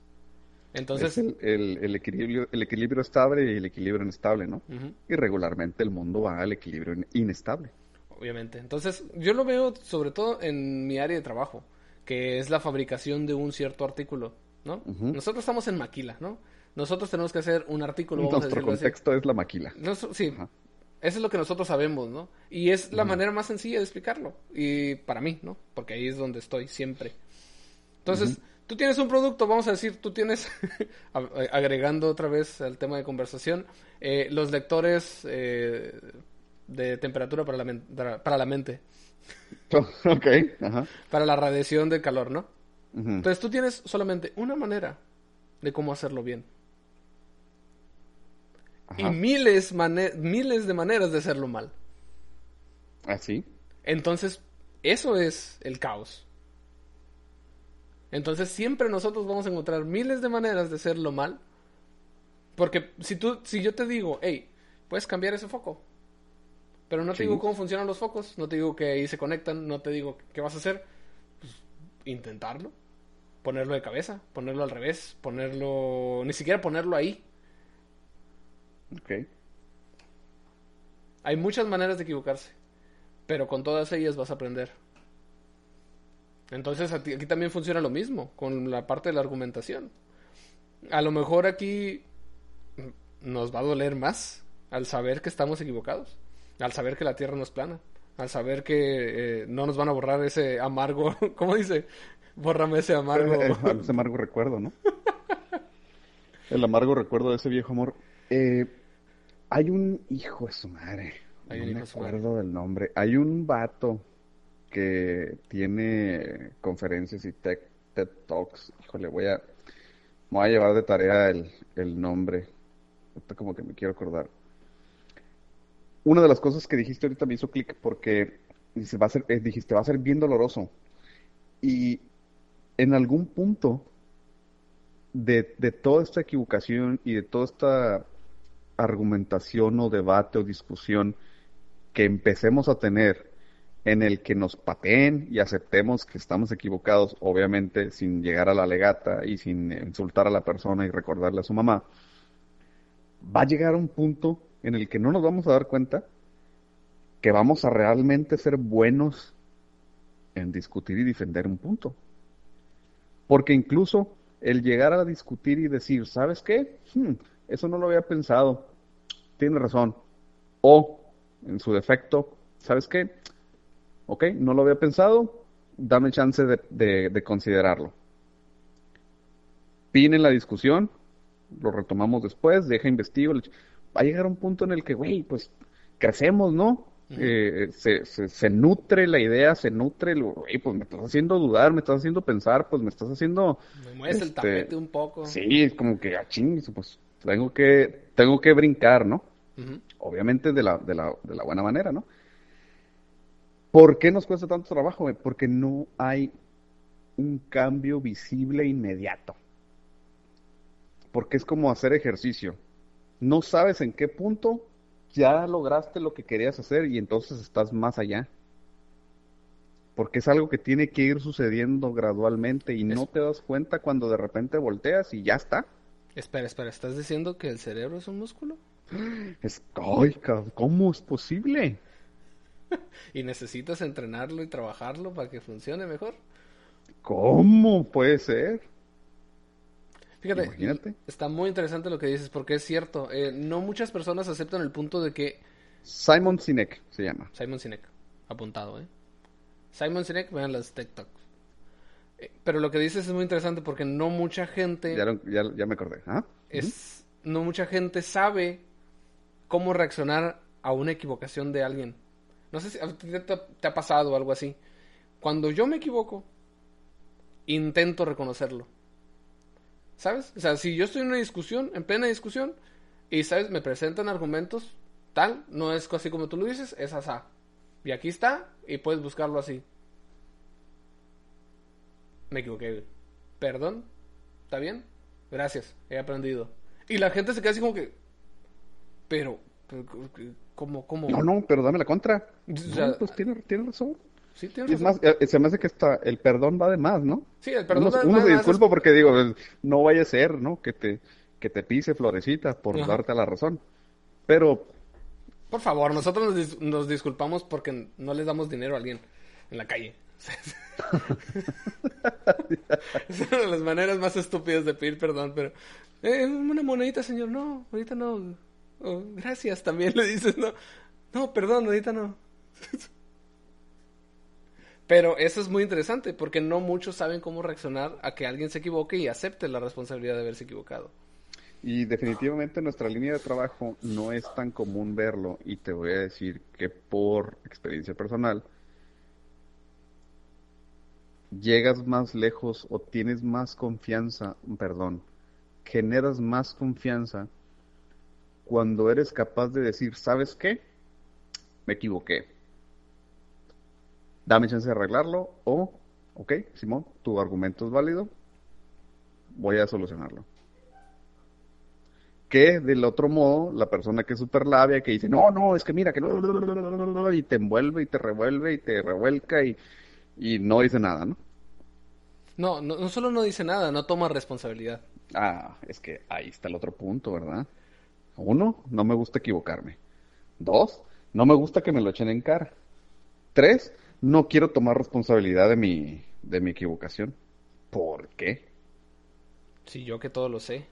Entonces, el, el, equilibrio, el equilibrio estable y el equilibrio inestable, ¿no? Y regularmente el mundo va al equilibrio inestable. Obviamente. Entonces, yo lo veo sobre todo en mi área de trabajo, que es la fabricación de un cierto artículo, ¿no? Nosotros estamos en maquila, ¿no? Nosotros tenemos que hacer un artículo. Vamos Nuestro contexto es la maquila. sí. Eso es lo que nosotros sabemos, ¿no? Y es la manera más sencilla de explicarlo. Y para mí, ¿no? Porque ahí es donde estoy siempre. Entonces, tú tienes un producto, vamos a decir, tú tienes, agregando otra vez al tema de conversación, eh, los lectores eh, de temperatura para la, para la mente. ok, Para la radiación de calor, ¿no? Entonces tú tienes solamente una manera de cómo hacerlo bien. Y miles, miles de maneras de hacerlo mal. ¿Ah, Entonces, eso es el caos. Entonces siempre nosotros vamos a encontrar miles de maneras de hacerlo mal. Porque si tú, si yo te digo, hey, puedes cambiar ese foco. Pero no te digo cómo funcionan los focos, no te digo que ahí se conectan, no te digo qué vas a hacer. Pues, intentarlo. Ponerlo de cabeza, ponerlo al revés, ponerlo. Ni siquiera ponerlo ahí. Ok. Hay muchas maneras de equivocarse. Pero con todas ellas vas a aprender. Entonces aquí, también funciona lo mismo con la parte de la argumentación. A lo mejor aquí nos va a doler más al saber que estamos equivocados, al saber que la Tierra no es plana, al saber que eh, no nos van a borrar ese amargo, ¿cómo dice? Bórrame ese amargo. ese amargo recuerdo, ¿no? El amargo recuerdo de ese viejo amor. Eh, hay un hijo de su madre. no me acuerdo del nombre. Hay un vato que tiene conferencias y TED, Talks. Híjole, voy a, voy a llevar de tarea el, el nombre. Como que me quiero acordar. Una de las cosas que dijiste ahorita me hizo clic porque dice, va a ser, eh, dijiste, va a ser bien doloroso. Y en algún punto de, de toda esta equivocación y de toda esta argumentación o debate o discusión que empecemos a tener en el que nos pateen y aceptemos que estamos equivocados, obviamente sin llegar a la legata y sin insultar a la persona y recordarle a su mamá, va a llegar un punto en el que no nos vamos a dar cuenta que vamos a realmente ser buenos en discutir y defender un punto. Porque incluso el llegar a discutir y decir, ¿sabes qué? Hmm, eso no lo había pensado, tiene razón. O, en su defecto, ¿sabes qué? Ok, no lo había pensado, dame chance de, considerarlo. Pin en la discusión, lo retomamos después, deja investigo. Va a llegar un punto en el que, güey, pues crecemos, ¿no? Eh, se, se, nutre la idea, se nutre, güey, pues me estás haciendo dudar, me estás haciendo pensar, pues me estás haciendo... Me mueves el este, tapete un poco. Sí, es como que, a ah, ching, pues tengo que, tengo que brincar, ¿no? Obviamente de la, de, la, de la buena manera, ¿no? ¿Por qué nos cuesta tanto trabajo? Porque no hay un cambio visible inmediato. Porque es como hacer ejercicio. No sabes en qué punto ya lograste lo que querías hacer y entonces estás más allá. Porque es algo que tiene que ir sucediendo gradualmente y no te das cuenta cuando de repente volteas y ya está. Espera, espera, ¿estás diciendo que el cerebro es un músculo? Es, ¿cómo es posible? y necesitas entrenarlo y trabajarlo para que funcione mejor. ¿Cómo puede ser? Fíjate, Imagínate. está muy interesante lo que dices porque es cierto. eh, no muchas personas aceptan el punto de que Simon Sinek se llama. Simon Sinek, apuntado, ¿eh? Simon Sinek, vean las TikToks. Eh, pero lo que dices es muy interesante porque no mucha gente Ya, lo- ya, ya me acordé. ¿Ah? es no mucha gente sabe cómo reaccionar a una equivocación de alguien. No sé si a te, ha pasado algo así. Cuando yo me equivoco, intento reconocerlo. ¿Sabes? O sea, si yo estoy en una discusión, en plena discusión, y, ¿sabes? Me presentan argumentos, tal, no es así como tú lo dices, es asá. Y aquí está, y puedes buscarlo así. Me equivoqué. Perdón, ¿está bien? Gracias, he aprendido. Y la gente se queda así como que... Pero, pero, ¿cómo, cómo? No, no, pero dame la contra. O No, sea, pues tiene, tiene razón. Sí, tienes es razón. más, eh, se me hace que está, el perdón va de más, ¿no? Sí, el perdón uno, va- uno va se más, disculpa es- porque digo, pues, no vaya a ser, ¿no? Que te, que te pise florecita por Ajá. darte la razón. Pero, Por favor, nosotros nos, dis- nos disculpamos porque no les damos dinero a alguien en la calle. es una de las maneras más estúpidas de pedir perdón, pero... Eh, una monedita, señor. No, ahorita no. Oh, gracias, también le dices, no. No, perdón, ahorita no. Pero eso es muy interesante porque no muchos saben cómo reaccionar a que alguien se equivoque y acepte la responsabilidad de haberse equivocado. y definitivamente en nuestra línea de trabajo no es tan común verlo. Y te voy a decir que por experiencia personal, llegas más lejos o tienes más confianza, perdón, generas más confianza cuando eres capaz de decir, ¿sabes qué? Me equivoqué. Dame chance de arreglarlo o, ok, Simón, tu argumento es válido, voy a solucionarlo. Que del otro modo, la persona que es súper labia, que dice, no, no, es que mira, que no, y te envuelve y te revuelve y te revuelca y, y no dice nada, ¿no? No, no, no solo no dice nada, no toma responsabilidad. Ah, es que ahí está el otro punto, ¿verdad? Uno, no me gusta equivocarme. Dos, no me gusta que me lo echen en cara. Tres, no quiero tomar responsabilidad de mi, de mi equivocación. ¿Por qué? Si yo que todo lo sé.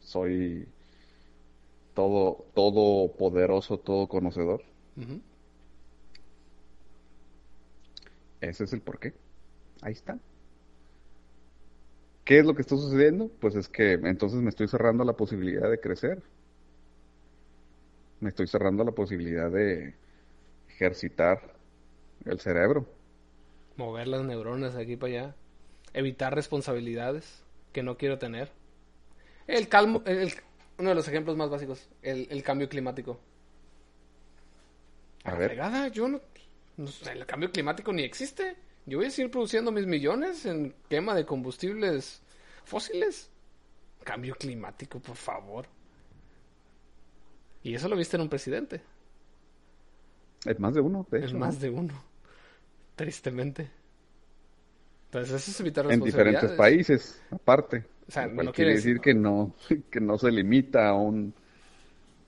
Soy todo, todo poderoso, todo conocedor. Ese es el porqué. Ahí está. ¿Qué es lo que está sucediendo? Pues es que entonces me estoy cerrando a la posibilidad de crecer. Me estoy cerrando a la posibilidad de ejercitar el cerebro. Mover las neuronas de aquí para allá. Evitar responsabilidades que no quiero tener. El calmo, el- uno de los ejemplos más básicos, el, el cambio climático. A ver. fregada, yo no, no el cambio climático ni existe. Yo voy a seguir produciendo mis millones en quema de combustibles fósiles. Cambio climático, por favor. Y eso lo viste en un presidente. Es más de uno, de Es hecho. más ¿no? de uno. Tristemente. Entonces eso es evitar En diferentes países, aparte. O sea, no quiere decir- que no, que no se limita a un,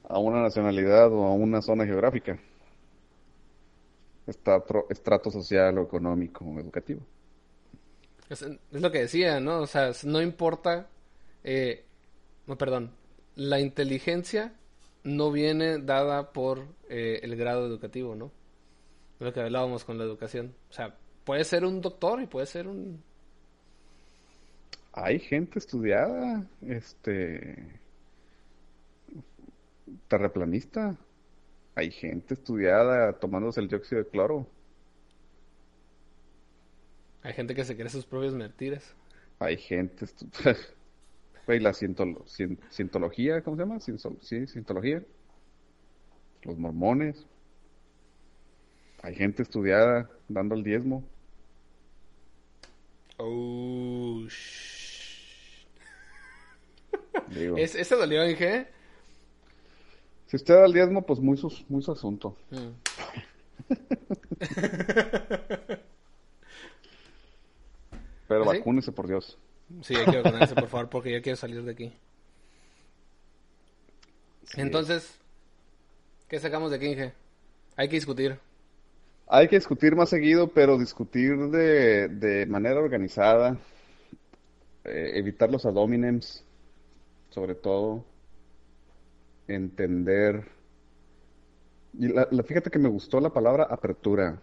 a una nacionalidad o a una zona geográfica. Estrato, estrato social o económico o educativo. Es, es lo que decía, ¿no? O sea, no importa. eh, no, perdón. La inteligencia no viene dada por eh, el grado educativo, ¿no? Es lo que hablábamos con la educación. O sea, puede ser un doctor y puede ser un. Hay gente estudiada, este, terraplanista. Hay gente estudiada tomándose el dióxido de cloro. Hay gente que se cree sus propias mentiras. Hay gente, Güey, la cientolo- cien- cientología, ¿cómo se llama? Cienzo- sí, cientología. Los mormones. Hay gente estudiada dando el diezmo. Oh, shh. Digo, Es, ese dolió, dije. Si usted da el diezmo, pues muy su, muy su asunto. Mm. Pero ¿Ah, sí? vacúnese, por Dios. Sí, hay que vacunarse, por favor, porque ya quiero salir de aquí. Sí. Entonces, ¿qué sacamos de aquí, Inge? Hay que discutir. Hay que discutir más seguido, pero discutir de, de manera organizada, eh, evitar los adóminems, sobre todo, entender. Y la, la- fíjate que me gustó la palabra apertura,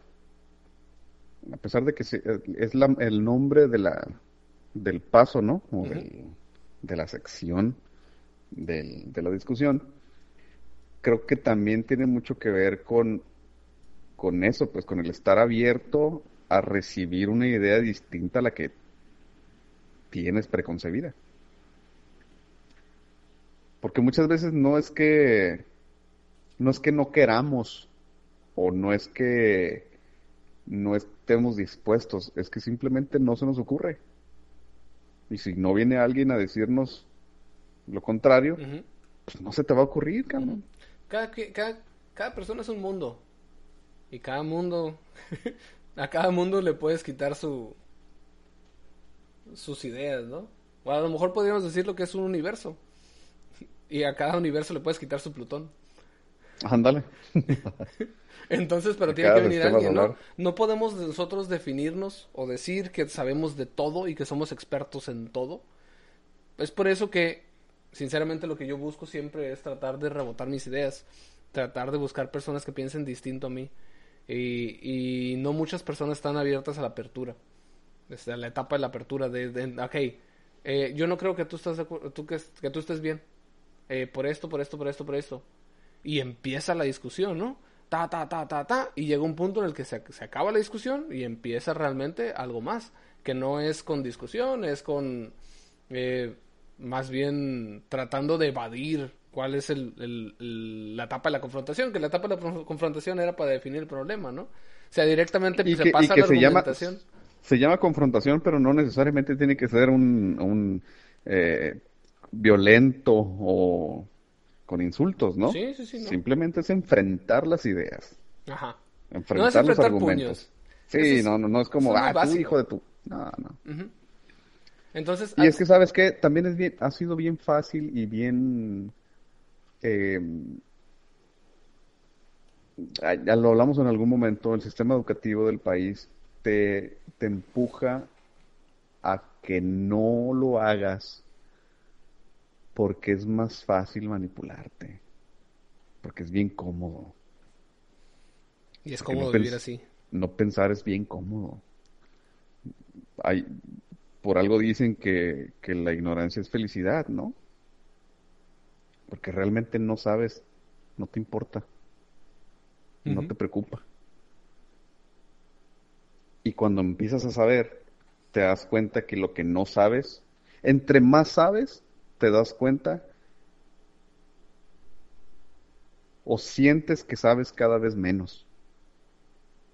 a pesar de que se- es la- el nombre de la, del paso, ¿no? O del- de la sección del- de la discusión. Creo que también tiene mucho que ver con, con eso, pues con el estar abierto a recibir una idea distinta a la que tienes preconcebida. Porque muchas veces no es que no es que no queramos o no es que no estemos dispuestos, es que simplemente no se nos ocurre. Y si no viene alguien a decirnos lo contrario, pues no se te va a ocurrir, cabrón. Cada, cada, cada persona es un mundo. Y cada mundo. a cada mundo le puedes quitar su. sus ideas, ¿no? O a lo mejor podríamos decir lo que es un universo. Y a cada universo le puedes quitar su Plutón. Ándale. Entonces, pero tiene que venir alguien, ¿no? No podemos nosotros definirnos o decir que sabemos de todo y que somos expertos en todo. Es por eso que, sinceramente, lo que yo busco siempre es tratar de rebotar mis ideas, tratar de buscar personas que piensen distinto a mí. Y, y no muchas personas están abiertas a la apertura, desde la etapa de la apertura, de, de ok, eh, yo no creo que tú, estás de tú que, que tú estés bien, eh, por esto, por esto, por esto, por esto. Y empieza la discusión, ¿no? Ta, ta, ta, ta, ta. Y llega un punto en el que se, se acaba la discusión y empieza realmente algo más. Que no es con discusión, es con. eh, más bien tratando de evadir cuál es el, el- el- la etapa de la confrontación. Que la etapa de la confrontación era para definir el problema, ¿no? O sea, directamente Y se que, y pasa que la se llama, se llama confrontación, pero no necesariamente tiene que ser un, un, eh, violento o con insultos, ¿no? Sí, sí, sí, no. Simplemente es enfrentar las ideas, Ajá. enfrentar No es los enfrentar argumentos. puños. Sí, es- no, no, no es como, ah, tú hijo de tu. No, no. Entonces, Y es que, ¿sabes qué? También es bien, ha sido bien fácil y bien... eh, ah, ya lo hablamos en algún momento, el sistema educativo del país te, te empuja a que no lo hagas porque es más fácil manipularte, porque es bien cómodo. y es porque cómodo vivir así. No pensar es bien cómodo. Hay, por algo dicen que, que la ignorancia es felicidad, ¿no? Porque realmente no sabes, no te importa, no te preocupa. Y cuando empiezas a saber, te das cuenta que lo que no sabes, entre más sabes, te das cuenta o sientes que sabes cada vez menos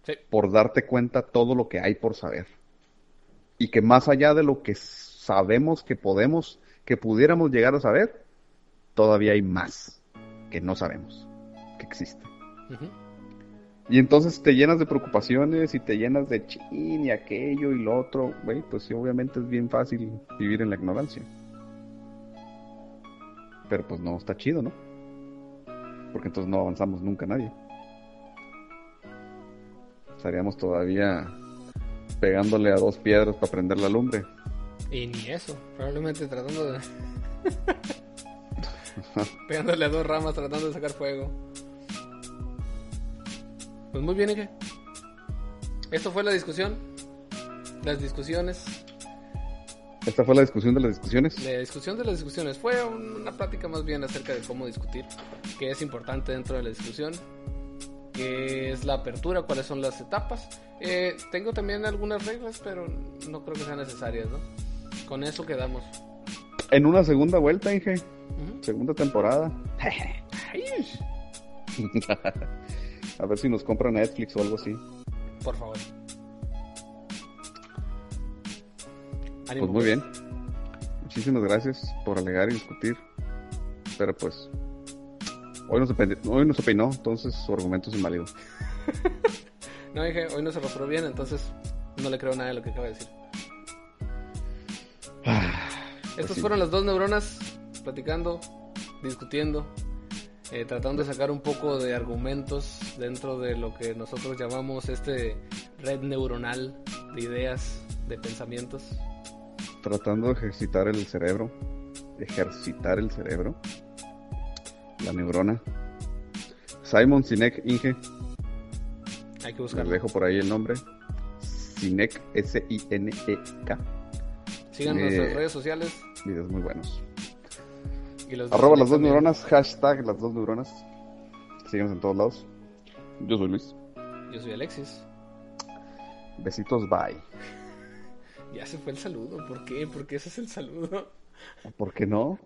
Sí. por darte cuenta todo lo que hay por saber. Y que más allá de lo que sabemos que podemos, que pudiéramos llegar a saber, todavía hay más que no sabemos que existe. Y entonces te llenas de preocupaciones y te llenas de chin y aquello y lo otro, güey, pues sí, obviamente es bien fácil vivir en la ignorancia. Pero pues no está chido, ¿no? Porque entonces no avanzamos nunca nadie. Estaríamos todavía pegándole a dos piedras para prender la lumbre. Y ni eso, probablemente tratando de... Pegándole a dos ramas tratando de sacar fuego. Pues muy bien, Ige. Esto fue la discusión. Las discusiones. Esta fue la discusión de las discusiones. La discusión de las discusiones. Fue un- una plática más bien acerca de cómo discutir. Qué es importante dentro de la discusión. Qué es la apertura, cuáles son las etapas. Eh, tengo también algunas reglas, pero no creo que sean necesarias, ¿no? Con eso quedamos. En una segunda vuelta, Inge. Ujú. Segunda temporada. A ver si nos compra Netflix o algo así. Por favor. Pues muy bien. Muchísimas gracias por alegar y discutir. Pero pues, hoy no se, pende- hoy no se peinó, entonces su argumento es inválido. No dije, hoy no se rasuró bien, entonces no le creo nada de lo que acaba de decir. Estas Pues sí. fueron las dos neuronas platicando, discutiendo. eh, tratando de sacar un poco de argumentos dentro de lo que nosotros llamamos este red neuronal de ideas, de pensamientos. Tratando de ejercitar el cerebro, ejercitar el cerebro, la neurona. Simon Sinek Inge, Hay que les buscarlo. dejo por ahí el nombre. Sinek, S-I-N-E-K. Sigan Eh, nuestras redes sociales Videos muy buenos. y los Arroba las dos también. neuronas, hashtag las dos neuronas. Síganos en todos lados. Yo soy Luis. Yo soy Alexis. Besitos, bye. Ya se fue el saludo. ¿Por qué? ¿Por qué ese es el saludo? ¿Por qué no?